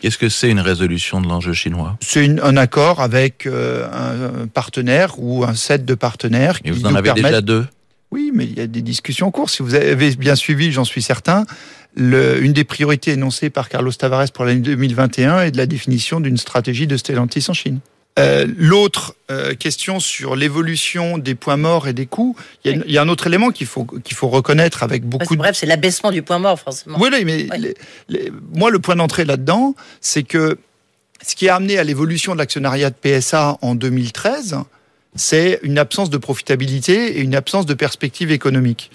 Qu'est-ce que c'est une résolution de l'enjeu chinois? C'est un accord avec euh, un partenaire ou un set de partenaires. Et vous en avez déjà deux? Oui, mais il y a des discussions en cours. Si vous avez bien suivi, j'en suis certain, le, une des priorités énoncées par Carlos Tavares pour l'année 2021 est de la définition d'une stratégie de Stellantis en Chine. Euh, L'autre euh, question sur l'évolution des points morts et des coûts, il y, a, il y a un autre élément qu'il faut qu'il faut reconnaître avec beaucoup. de... Bref, c'est l'abaissement du point mort, forcément. Oui, oui mais les- les- moi, le point d'entrée là-dedans, c'est que ce qui a amené à l'évolution de l'actionnariat de PSA en 2013, c'est une absence de profitabilité et une absence de perspective économique.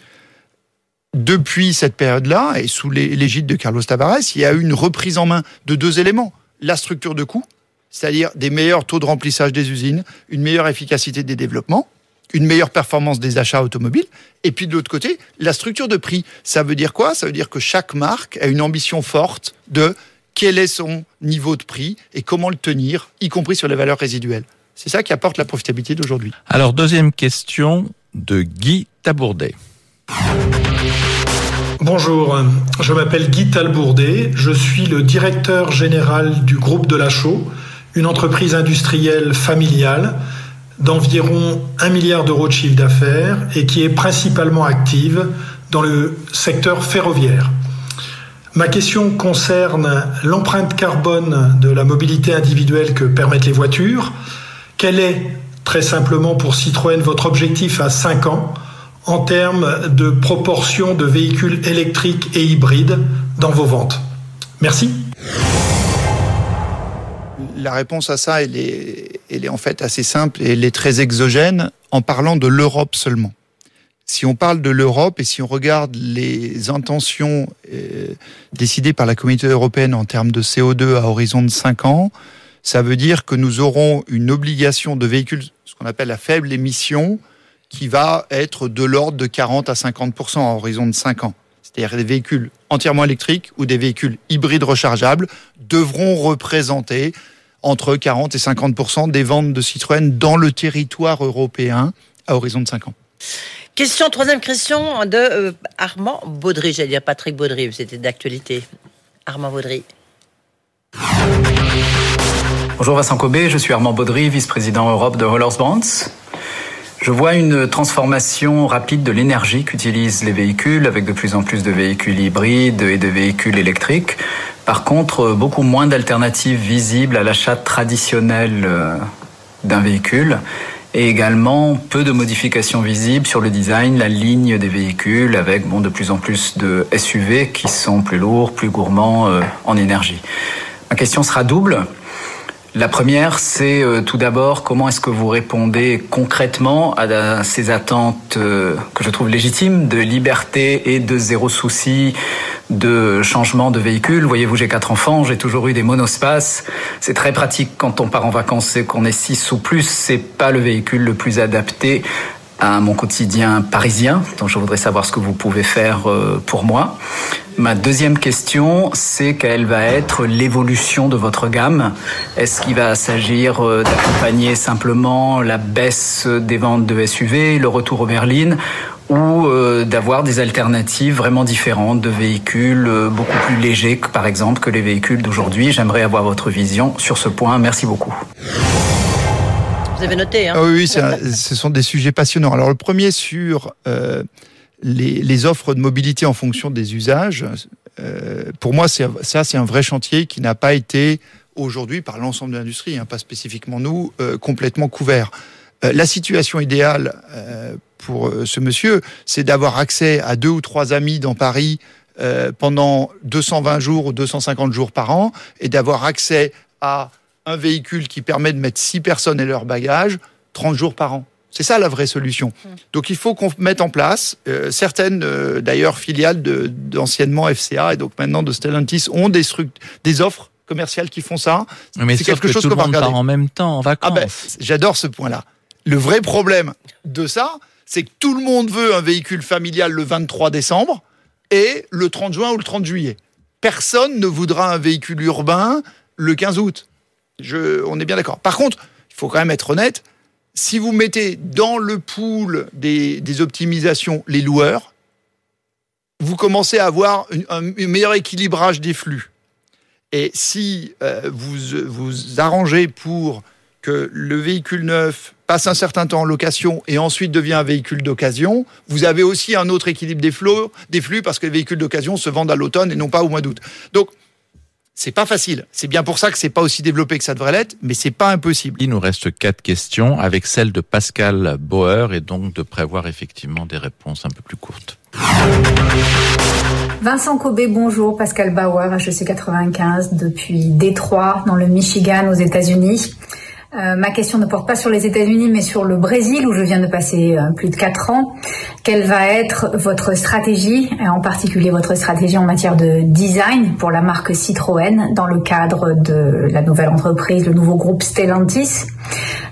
Depuis cette période-là, et sous l'é- l'égide de Carlos Tavares, il y a eu une reprise en main de deux éléments. La structure de coûts, c'est-à-dire des meilleurs taux de remplissage des usines, une meilleure efficacité des développements, une meilleure performance des achats automobiles, et puis de l'autre côté, la structure de prix. Ça veut dire quoi? Ça veut dire que chaque marque a une ambition forte de quel est son niveau de prix et comment le tenir, y compris sur les valeurs résiduelles. C'est ça qui apporte la profitabilité d'aujourd'hui. Alors, deuxième question de Guy Tabourdet. Bonjour, je m'appelle Guy Talbourdet, je suis le directeur général du groupe de la Chaux, une entreprise industrielle familiale d'environ 1 milliard d'euros de chiffre d'affaires et qui est principalement active dans le secteur ferroviaire. Ma question concerne l'empreinte carbone de la mobilité individuelle que permettent les voitures. Quel est, très simplement pour Citroën, votre objectif à 5 ans en termes de proportion de véhicules électriques et hybrides dans vos ventes? Merci. La réponse à ça, elle est, en fait assez simple et elle est très exogène en parlant de l'Europe seulement. Si on parle de l'Europe et si on regarde les intentions euh, décidées par la communauté européenne en termes de CO2 à horizon de 5 ans, ça veut dire que nous aurons une obligation de véhicules, ce qu'on appelle la faible émission, qui va être de l'ordre de 40 à 50% à horizon de 5 ans. C'est-à-dire des véhicules entièrement électriques ou des véhicules hybrides rechargeables devront représenter entre 40 et 50% des ventes de Citroën dans le territoire européen à horizon de 5 ans. Question, troisième question de euh, Armand Baudry. J'allais dire Patrick Baudry, c'était d'actualité. Armand Baudry. Bonjour Vincent Cobé, je suis Armand Baudry, vice-président Europe de Rollers Bonds. Je vois une transformation rapide de l'énergie qu'utilisent les véhicules, avec de plus en plus de véhicules hybrides et de véhicules électriques. Par contre, beaucoup moins d'alternatives visibles à l'achat traditionnel euh, d'un véhicule et également peu de modifications visibles sur le design, la ligne des véhicules, avec de plus en plus de SUV qui sont plus lourds, plus gourmands euh, en énergie. Ma question sera double. La première, c'est euh, tout d'abord comment est-ce que vous répondez concrètement à, ces attentes euh, que je trouve légitimes de liberté et de zéro souci de changement de véhicule? Voyez-vous, j'ai quatre enfants, j'ai toujours eu des monospaces. C'est très pratique quand on part en vacances et qu'on est six ou plus. C'est pas le véhicule le plus adapté à mon quotidien parisien. Donc je voudrais savoir ce que vous pouvez faire euh, pour moi. Ma deuxième question, c'est quelle va être l'évolution de votre gamme? Est-ce qu'il va s'agir euh, d'accompagner simplement la baisse des ventes de SUV, le retour aux berlines ou euh, d'avoir des alternatives vraiment différentes de véhicules beaucoup plus légers par exemple que les véhicules d'aujourd'hui? J'aimerais avoir votre vision sur ce point. Merci beaucoup. Vous avez noté, hein Ah oui, oui, ce sont des sujets passionnants. Alors le premier sur euh, les, offres de mobilité en fonction des usages, euh, pour moi, ça c'est un vrai chantier qui n'a pas été aujourd'hui par l'ensemble de l'industrie, hein, pas spécifiquement nous, euh, complètement couvert. La situation idéale pour ce monsieur, c'est d'avoir accès à deux ou trois amis dans Paris pendant 220 jours ou 250 jours par an et d'avoir accès à un véhicule qui permet de mettre six personnes et leurs bagages 30 jours par an. C'est ça la vraie solution. Donc il faut qu'on mette en place, euh, certaines euh, d'ailleurs filiales de- d'anciennement FCA et donc maintenant de Stellantis ont des, struct- des offres commerciales qui font ça. Mais C'est quelque que chose tout le qu'on va monde part regarder. en même temps en vacances. Ah ben, j'adore ce point-là. Le vrai problème de ça, c'est que tout le monde veut un véhicule familial le 23 décembre et le 30 juin ou le 30 juillet. Personne ne voudra un véhicule urbain le 15 août. On est bien d'accord. Par contre, il faut quand même être honnête, si vous mettez dans le pool des, optimisations les loueurs, vous commencez à avoir un, meilleur équilibrage des flux. Et si euh, vous vous arrangez pour que le véhicule neuf passe un certain temps en location et ensuite devient un véhicule d'occasion, vous avez aussi un autre équilibre des flux, des flux parce que les véhicules d'occasion se vendent à l'automne et non pas au mois d'août. Donc, c'est pas facile. C'est bien pour ça que c'est pas aussi développé que ça devrait l'être, mais c'est pas impossible. Il nous reste quatre questions avec celle de Pascal Bauer et donc de prévoir effectivement des réponses un peu plus courtes. Vincent Kobe, bonjour. Pascal Bauer, HEC 95, depuis Détroit, dans le Michigan, aux États-Unis. Euh, ma question ne porte pas sur les États-Unis, mais sur le Brésil, où je viens de passer euh, plus de quatre ans. Quelle va être votre stratégie, en particulier votre stratégie en matière de design pour la marque Citroën, dans le cadre de la nouvelle entreprise, le nouveau groupe Stellantis?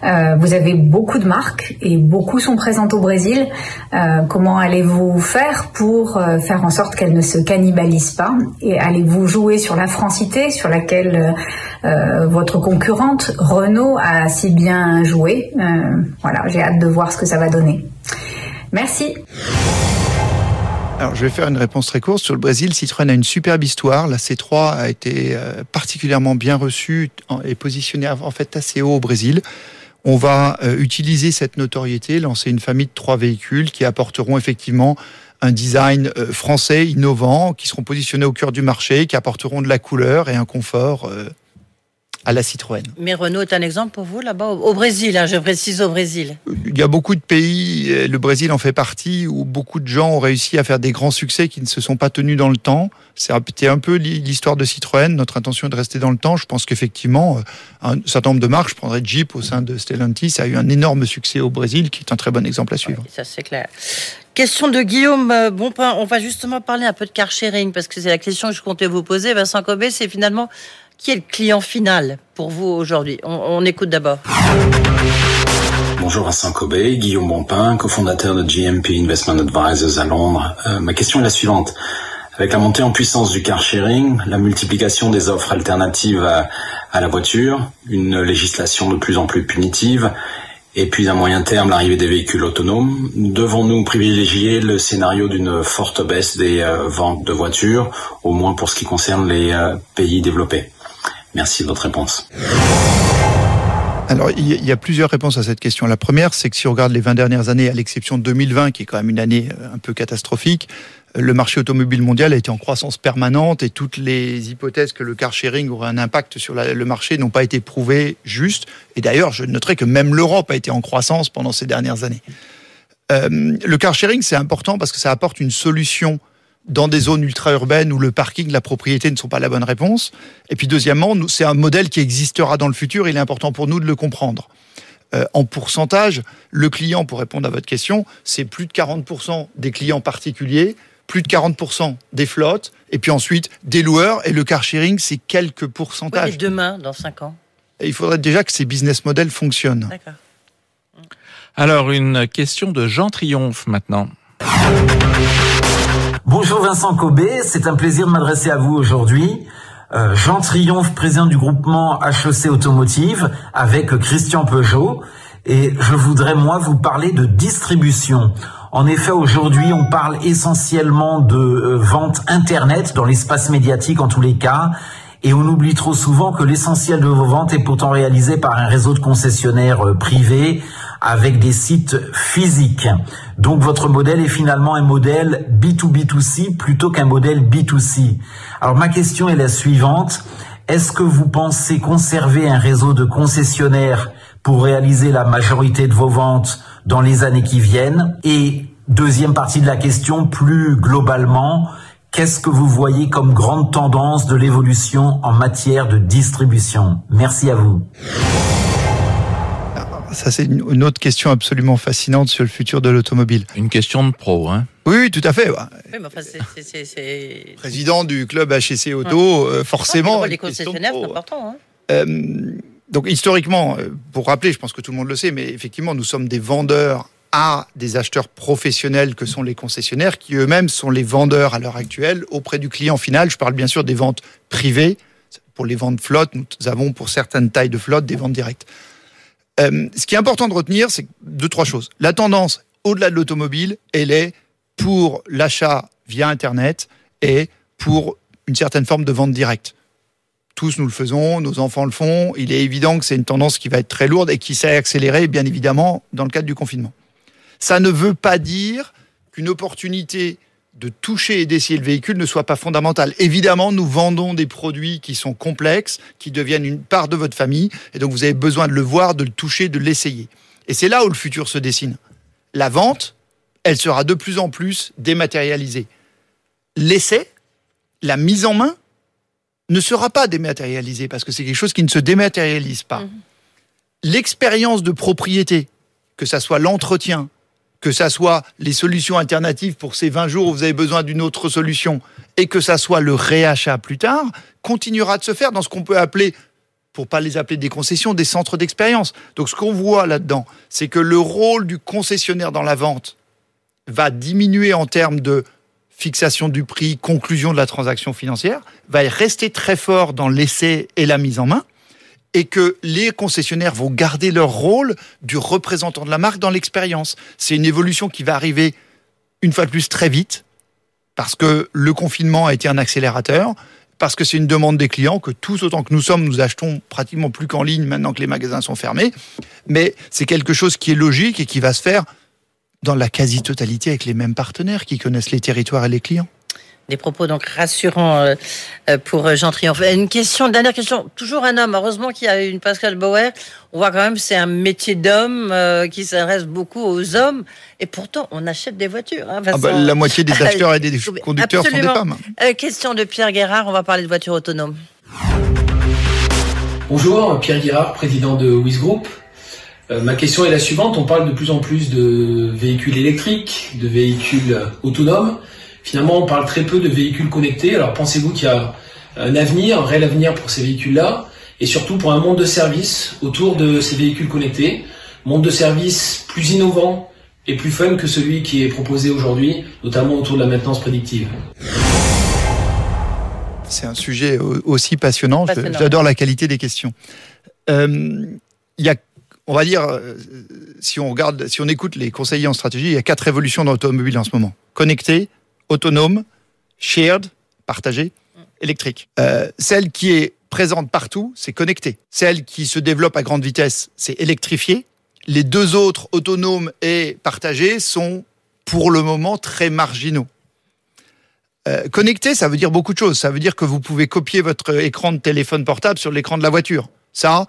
Euh, Vous avez beaucoup de marques et beaucoup sont présentes au Brésil. Comment allez-vous faire pour faire en sorte qu'elles ne se cannibalisent pas? Et allez-vous jouer sur la francité sur laquelle euh, votre concurrente Renault a si bien joué Euh, Voilà, j'ai hâte de voir ce que ça va donner. Merci. Alors, je vais faire une réponse très courte. Sur le Brésil, Citroën a une superbe histoire. La C3 a été euh, particulièrement bien reçue et positionnée en fait assez haut au Brésil. On va utiliser cette notoriété, lancer une famille de trois véhicules qui apporteront effectivement un design français innovant, qui seront positionnés au cœur du marché, qui apporteront de la couleur et un confort à la Citroën. Mais Renault est un exemple pour vous là-bas, au Brésil, hein, je précise au Brésil. Il y a beaucoup de pays, et le Brésil en fait partie, où beaucoup de gens ont réussi à faire des grands succès qui ne se sont pas tenus dans le temps. C'est un- C'était un peu l'histoire de Citroën. Notre intention est de rester dans le temps. Je pense qu'effectivement, euh, un certain nombre de marques, je prendrais Jeep au sein de Stellantis, a eu un énorme succès au Brésil, qui est un très bon exemple à suivre. Ça, c'est clair. Question de Guillaume euh, Bonpin. On va justement parler un peu de car sharing parce que c'est la question que je comptais vous poser. Vincent Cobé, c'est finalement qui est le client final pour vous aujourd'hui? On, écoute d'abord. Bonjour Vincent Kobe, Guillaume Bompin, cofondateur de GMP Investment Advisors à Londres. Euh, ma question est la suivante. Avec la montée en puissance du car sharing, la multiplication des offres alternatives à, à la voiture, une législation de plus en plus punitive, et puis à moyen terme l'arrivée des véhicules autonomes, devons-nous privilégier le scénario d'une forte baisse des euh, ventes de voitures, au moins pour ce qui concerne les euh, pays développés? Merci de votre réponse. Alors, il y a- plusieurs réponses à cette question. La première, c'est que si on regarde les 20 dernières années, à l'exception de 2020, qui est quand même une année euh, un peu catastrophique, euh, le marché automobile mondial a été en croissance permanente et toutes les hypothèses que le car sharing aurait un impact sur le marché n'ont pas été prouvées justes. Et d'ailleurs, je noterai que même l'Europe a été en croissance pendant ces dernières années. Euh, le car sharing, c'est important parce que ça apporte une solution dans des zones ultra-urbaines où le parking, la propriété ne sont pas la bonne réponse. Et puis deuxièmement, c'est un modèle qui existera dans le futur. Il est important pour nous de le comprendre. Euh, en pourcentage, le client, pour répondre à votre question, c'est plus de 40% des clients particuliers, plus de 40% des flottes, et puis ensuite des loueurs. Et le car sharing, c'est quelques Oui, pourcentages. mais demain, dans 5 ans. Et il faudrait déjà que ces business models fonctionnent. D'accord. Alors, une question de Jean Triomphe maintenant. Bonjour Vincent Cobé, c'est un plaisir de m'adresser à vous aujourd'hui. Euh, Jean Triomphe, président du groupement HEC Automotive, avec Christian Peugeot. Et je voudrais, moi, vous parler de distribution. En effet, aujourd'hui, on parle essentiellement de euh, vente Internet dans l'espace médiatique en tous les cas. Et on oublie trop souvent que l'essentiel de vos ventes est pourtant réalisé par un réseau de concessionnaires euh, privés avec des sites physiques. Donc votre modèle est finalement un modèle B2B2C plutôt qu'un modèle B2C. Alors ma question est la suivante. Est-ce que vous pensez conserver un réseau de concessionnaires pour réaliser la majorité de vos ventes dans les années qui viennent? Et deuxième partie de la question, plus globalement, qu'est-ce que vous voyez comme grande tendance de l'évolution en matière de distribution? Merci à vous. Ça, c'est une autre question absolument fascinante sur le futur de l'automobile. Une question de pro, hein Oui, oui, tout à fait. ouais. Oui, mais enfin, c'est- c'est- c'est- c'est. Président du club HEC Auto, euh, forcément. Les concessionnaires, c'est important. Hein. Euh, donc historiquement, euh, pour rappeler, je pense que tout le monde le sait, mais effectivement, nous sommes des vendeurs à des acheteurs professionnels que sont les concessionnaires, qui eux-mêmes sont les vendeurs à l'heure actuelle auprès du client final. Je parle bien sûr des ventes privées. Pour les ventes flottes, nous avons pour certaines tailles de flotte des ventes directes. Euh, ce qui est important de retenir, c'est deux, trois choses. La tendance, au-delà de l'automobile, elle est pour l'achat via Internet et pour une certaine forme de vente directe. Tous nous le faisons, nos enfants le font. Il est évident que c'est une tendance qui va être très lourde et qui s'est accélérée, bien évidemment, dans le cadre du confinement. Ça ne veut pas dire qu'une opportunité de toucher et d'essayer le véhicule ne soit pas fondamentale. Évidemment, nous vendons des produits qui sont complexes, qui deviennent une part de votre famille, et donc vous avez besoin de le voir, de le toucher, de l'essayer. Et c'est là où le futur se dessine. La vente, elle sera de plus en plus dématérialisée. L'essai, la mise en main, ne sera pas dématérialisée parce que c'est quelque chose qui ne se dématérialise pas. L'expérience de propriété, que ça soit l'entretien, que ça soit les solutions alternatives pour ces 20 jours où vous avez besoin d'une autre solution, et que ça soit le réachat plus tard, continuera de se faire dans ce qu'on peut appeler, pour pas les appeler des concessions, des centres d'expérience. Donc ce qu'on voit là-dedans, c'est que le rôle du concessionnaire dans la vente va diminuer en termes de fixation du prix, conclusion de la transaction financière, va rester très fort dans l'essai et la mise en main et que les concessionnaires vont garder leur rôle du représentant de la marque dans l'expérience. C'est une évolution qui va arriver une fois de plus très vite, parce que le confinement a été un accélérateur, parce que c'est une demande des clients, que tous autant que nous sommes, nous achetons pratiquement plus qu'en ligne maintenant que les magasins sont fermés. Mais c'est quelque chose qui est logique et qui va se faire dans la quasi-totalité avec les mêmes partenaires qui connaissent les territoires et les clients. Des propos donc rassurants euh, euh, pour euh, Jean Triomphe. Une question, dernière question. Toujours un homme. Heureusement qu'il y a une Pascal Bauer. On voit quand même c'est un métier d'homme qui s'adresse beaucoup aux hommes. Et pourtant, on achète des voitures. Hein, ah bah, la moitié des acheteurs et des conducteurs sont des femmes. question de Pierre Guérard. On va parler de voitures autonomes. Bonjour, Pierre Guérard, président de Wiz Group. ma question est la suivante. On parle de plus en plus de véhicules électriques, de véhicules autonomes. Finalement, on parle très peu de véhicules connectés. Alors pensez-vous qu'il y a un avenir, un réel avenir pour ces véhicules-là, et surtout pour un monde de services autour de ces véhicules connectés, monde de services plus innovant et plus fun que celui qui est proposé aujourd'hui, notamment autour de la maintenance prédictive. C'est un sujet aussi passionnant. J'adore la qualité des questions. Euh, il y a, on va dire, euh, si on regarde, si on écoute les conseillers en stratégie, il y a quatre révolutions dans l'automobile en ce moment. Connecté, autonome, shared, partagé, électrique. Euh, celle qui est présente partout, c'est connecté. Celle qui se développe à grande vitesse, c'est électrifié. Les deux autres, autonomes et partagés, sont pour le moment très marginaux. Euh, connecté, ça veut dire beaucoup de choses. Ça veut dire que vous pouvez copier votre écran de téléphone portable sur l'écran de la voiture. Ça,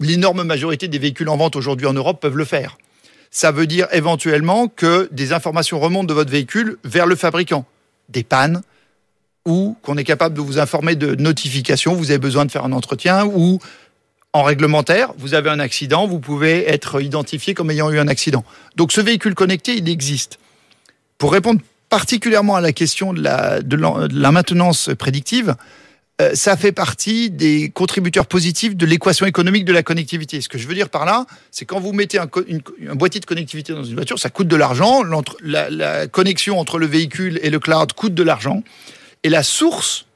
l'énorme majorité des véhicules en vente aujourd'hui en Europe peuvent le faire ça veut dire éventuellement que des informations remontent de votre véhicule vers le fabricant. Des pannes, ou qu'on est capable de vous informer de notifications, vous avez besoin de faire un entretien, ou en réglementaire, vous avez un accident, vous pouvez être identifié comme ayant eu un accident. Donc ce véhicule connecté, il existe. Pour répondre particulièrement à la question de la, de la maintenance prédictive, ça fait partie des contributeurs positifs de l'équation économique de la connectivité. Ce que je veux dire par là, c'est quand vous mettez un, boîtier de connectivité dans une voiture, ça coûte de l'argent. La, la connexion entre le véhicule et le cloud coûte de l'argent. Et la source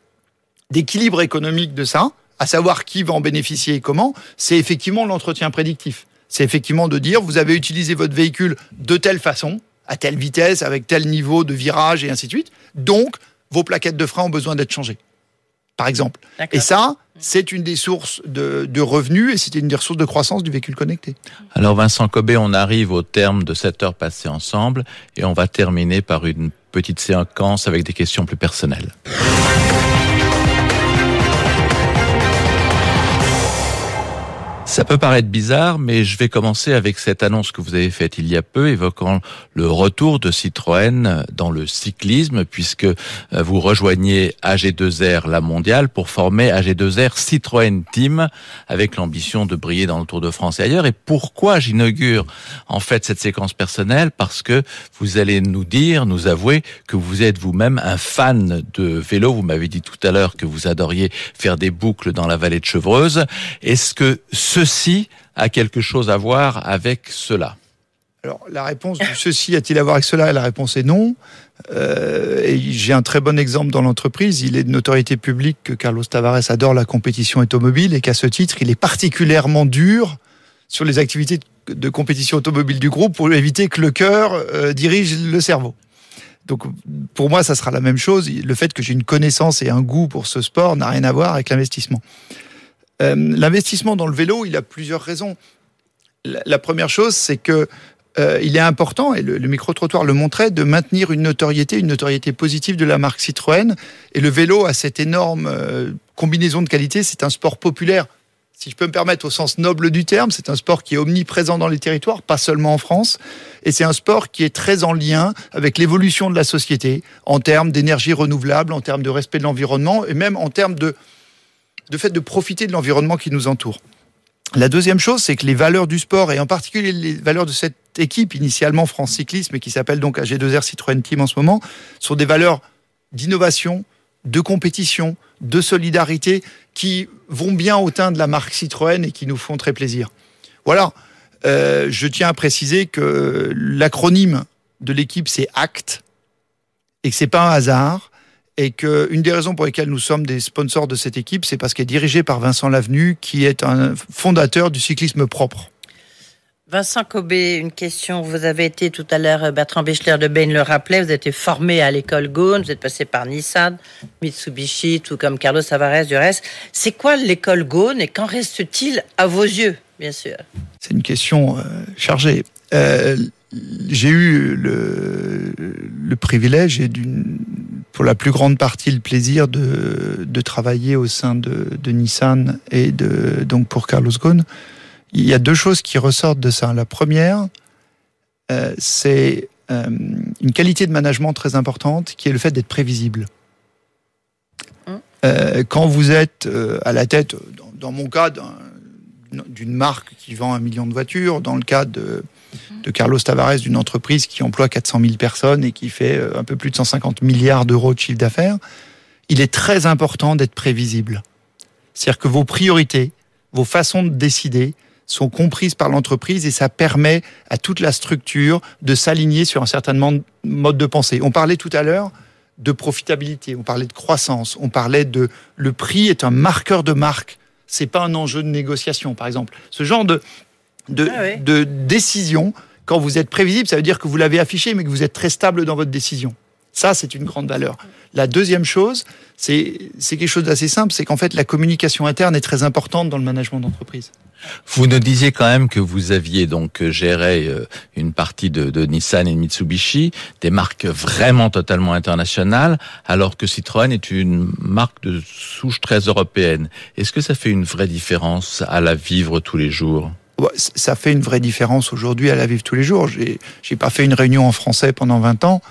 d'équilibre économique de ça, à savoir qui va en bénéficier et comment, c'est effectivement l'entretien prédictif. C'est effectivement de dire, vous avez utilisé votre véhicule de telle façon, à telle vitesse, avec tel niveau de virage et ainsi de suite. Donc, vos plaquettes de frein ont besoin d'être changées par exemple. Et ça, c'est une des sources de, revenus et c'était une des ressources de croissance du véhicule connecté. Alors Vincent Cobé, on arrive au terme de cette heure passée ensemble et on va terminer par une petite séquence avec des questions plus personnelles. Ça peut paraître bizarre, mais je vais commencer avec cette annonce que vous avez faite il y a peu, évoquant le retour de Citroën dans le cyclisme, puisque euh, vous rejoignez AG2R la mondiale pour former AG2R Citroën Team, avec l'ambition de briller dans le Tour de France et ailleurs. Et pourquoi j'inaugure en fait cette séquence personnelle? Parce que vous allez nous dire, nous avouer que vous êtes vous-même un fan de vélo. Vous m'avez dit tout à l'heure que vous adoriez faire des boucles dans la vallée de Chevreuse. Est-ce que ceci a quelque chose à voir avec cela alors, la réponse ceci a-t-il à voir avec cela? La réponse est non. Euh, et j'ai un très bon exemple dans l'entreprise. Il est de notoriété publique que Carlos Tavares adore la compétition automobile et qu'à ce titre, il est particulièrement dur sur les activités de compétition automobile du groupe pour éviter que le cœur euh, dirige le cerveau. Donc pour moi, ça sera la même chose. Le fait que j'ai une connaissance et un goût pour ce sport n'a rien à voir avec l'investissement. Euh, l'investissement dans le vélo, il a plusieurs raisons. La, première chose, c'est que euh, il est important, et le, micro-trottoir le montrait, de maintenir une notoriété, une notoriété positive de la marque Citroën. Et le vélo a cette énorme euh, combinaison de qualité. C'est un sport populaire, si je peux me permettre, au sens noble du terme. C'est un sport qui est omniprésent dans les territoires, pas seulement en France. Et c'est un sport qui est très en lien avec l'évolution de la société, en termes d'énergie renouvelable, en termes de respect de l'environnement, et même en termes de de fait de profiter de l'environnement qui nous entoure. La deuxième chose, c'est que les valeurs du sport, et en particulier les valeurs de cette équipe, initialement France Cyclisme, et qui s'appelle donc AG2R Citroën Team en ce moment, sont des valeurs d'innovation, de compétition, de solidarité, qui vont bien au teint de la marque Citroën et qui nous font très plaisir. Voilà, euh, je tiens à préciser que l'acronyme de l'équipe, c'est ACT, et que c'est pas un hasard, et qu'une des raisons pour lesquelles nous sommes des sponsors de cette équipe, c'est parce qu'elle est dirigée par Vincent Lavenu, qui est un fondateur du cyclisme propre. Vincent Cobé, une question. Vous avez été tout à l'heure, Bertrand Bichler de Bain le rappelait, vous avez été formé à l'école Gaune, vous êtes passé par Nissan, Mitsubishi, tout comme Carlos Tavares du reste. C'est quoi l'école Gaune et qu'en reste-t-il à vos yeux, bien sûr? C'est une question euh, chargée. Euh, j'ai eu le, privilège et pour la plus grande partie le plaisir de, travailler au sein de, Nissan et de, donc pour Carlos Ghosn. Il y a deux choses qui ressortent de ça. La première, euh, c'est euh, une qualité de management très importante qui est le fait d'être prévisible. Euh, quand vous êtes à la tête, dans, dans mon cas, d'une marque qui vend un million de voitures, dans le cas de de Carlos Tavares, d'une entreprise qui emploie 400 000 personnes et qui fait euh, un peu plus de 150 milliards d'euros de chiffre d'affaires, il est très important d'être prévisible. C'est-à-dire que vos priorités, vos façons de décider sont comprises par l'entreprise et ça permet à toute la structure de s'aligner sur un certain mode de pensée. On parlait tout à l'heure de profitabilité, on parlait de croissance, on parlait de le prix est un marqueur de marque. C'est pas un enjeu de négociation, par exemple. Ce genre de, de, ah de décision. Quand vous êtes prévisible, ça veut dire que vous l'avez affiché, mais que vous êtes très stable dans votre décision. Ça, c'est une grande valeur. La deuxième chose, c'est quelque chose d'assez simple, c'est qu'en fait, la communication interne est très importante dans le management d'entreprise. Vous nous disiez quand même que vous aviez donc géré euh, une partie de, de, Nissan et Mitsubishi, des marques vraiment totalement internationales, alors que Citroën est une marque de souche très européenne. Est-ce que ça fait une vraie différence à la vivre tous les jours? Ça fait une vraie différence aujourd'hui à la vivre tous les jours. J'ai pas fait une réunion en français pendant 20 ans.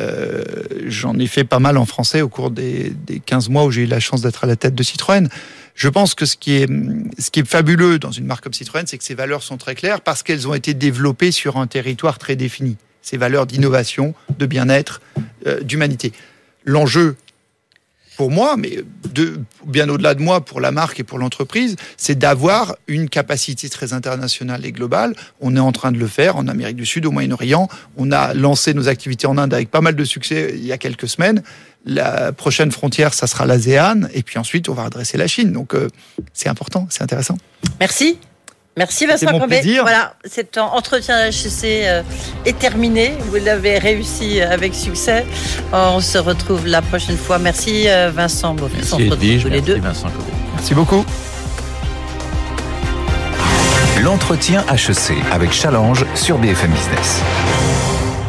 Euh, J'en ai fait pas mal en français au cours des, des 15 mois où j'ai eu la chance d'être à la tête de Citroën. Je pense que ce qui est, fabuleux dans une marque comme Citroën, c'est que ses valeurs sont très claires parce qu'elles ont été développées sur un territoire très défini. Ces valeurs d'innovation, de bien-être, euh, d'humanité. L'enjeu pour moi, mais bien au-delà de moi, pour la marque et pour l'entreprise, c'est d'avoir une capacité très internationale et globale. On est en train de le faire en Amérique du Sud, au Moyen-Orient. On a lancé nos activités en Inde avec pas mal de succès il y a quelques semaines. La prochaine frontière, ça sera l'ASEAN. Et puis ensuite, on va adresser la Chine. Donc, euh, c'est important, c'est intéressant. Merci. Merci Vincent Corbet. Voilà, cet entretien HEC euh, est terminé. Vous l'avez réussi avec succès. On se retrouve la prochaine fois. Merci euh, Vincent Merci, on tous les deux. Vincent Merci beaucoup. L'entretien HEC avec Challenge sur BFM Business.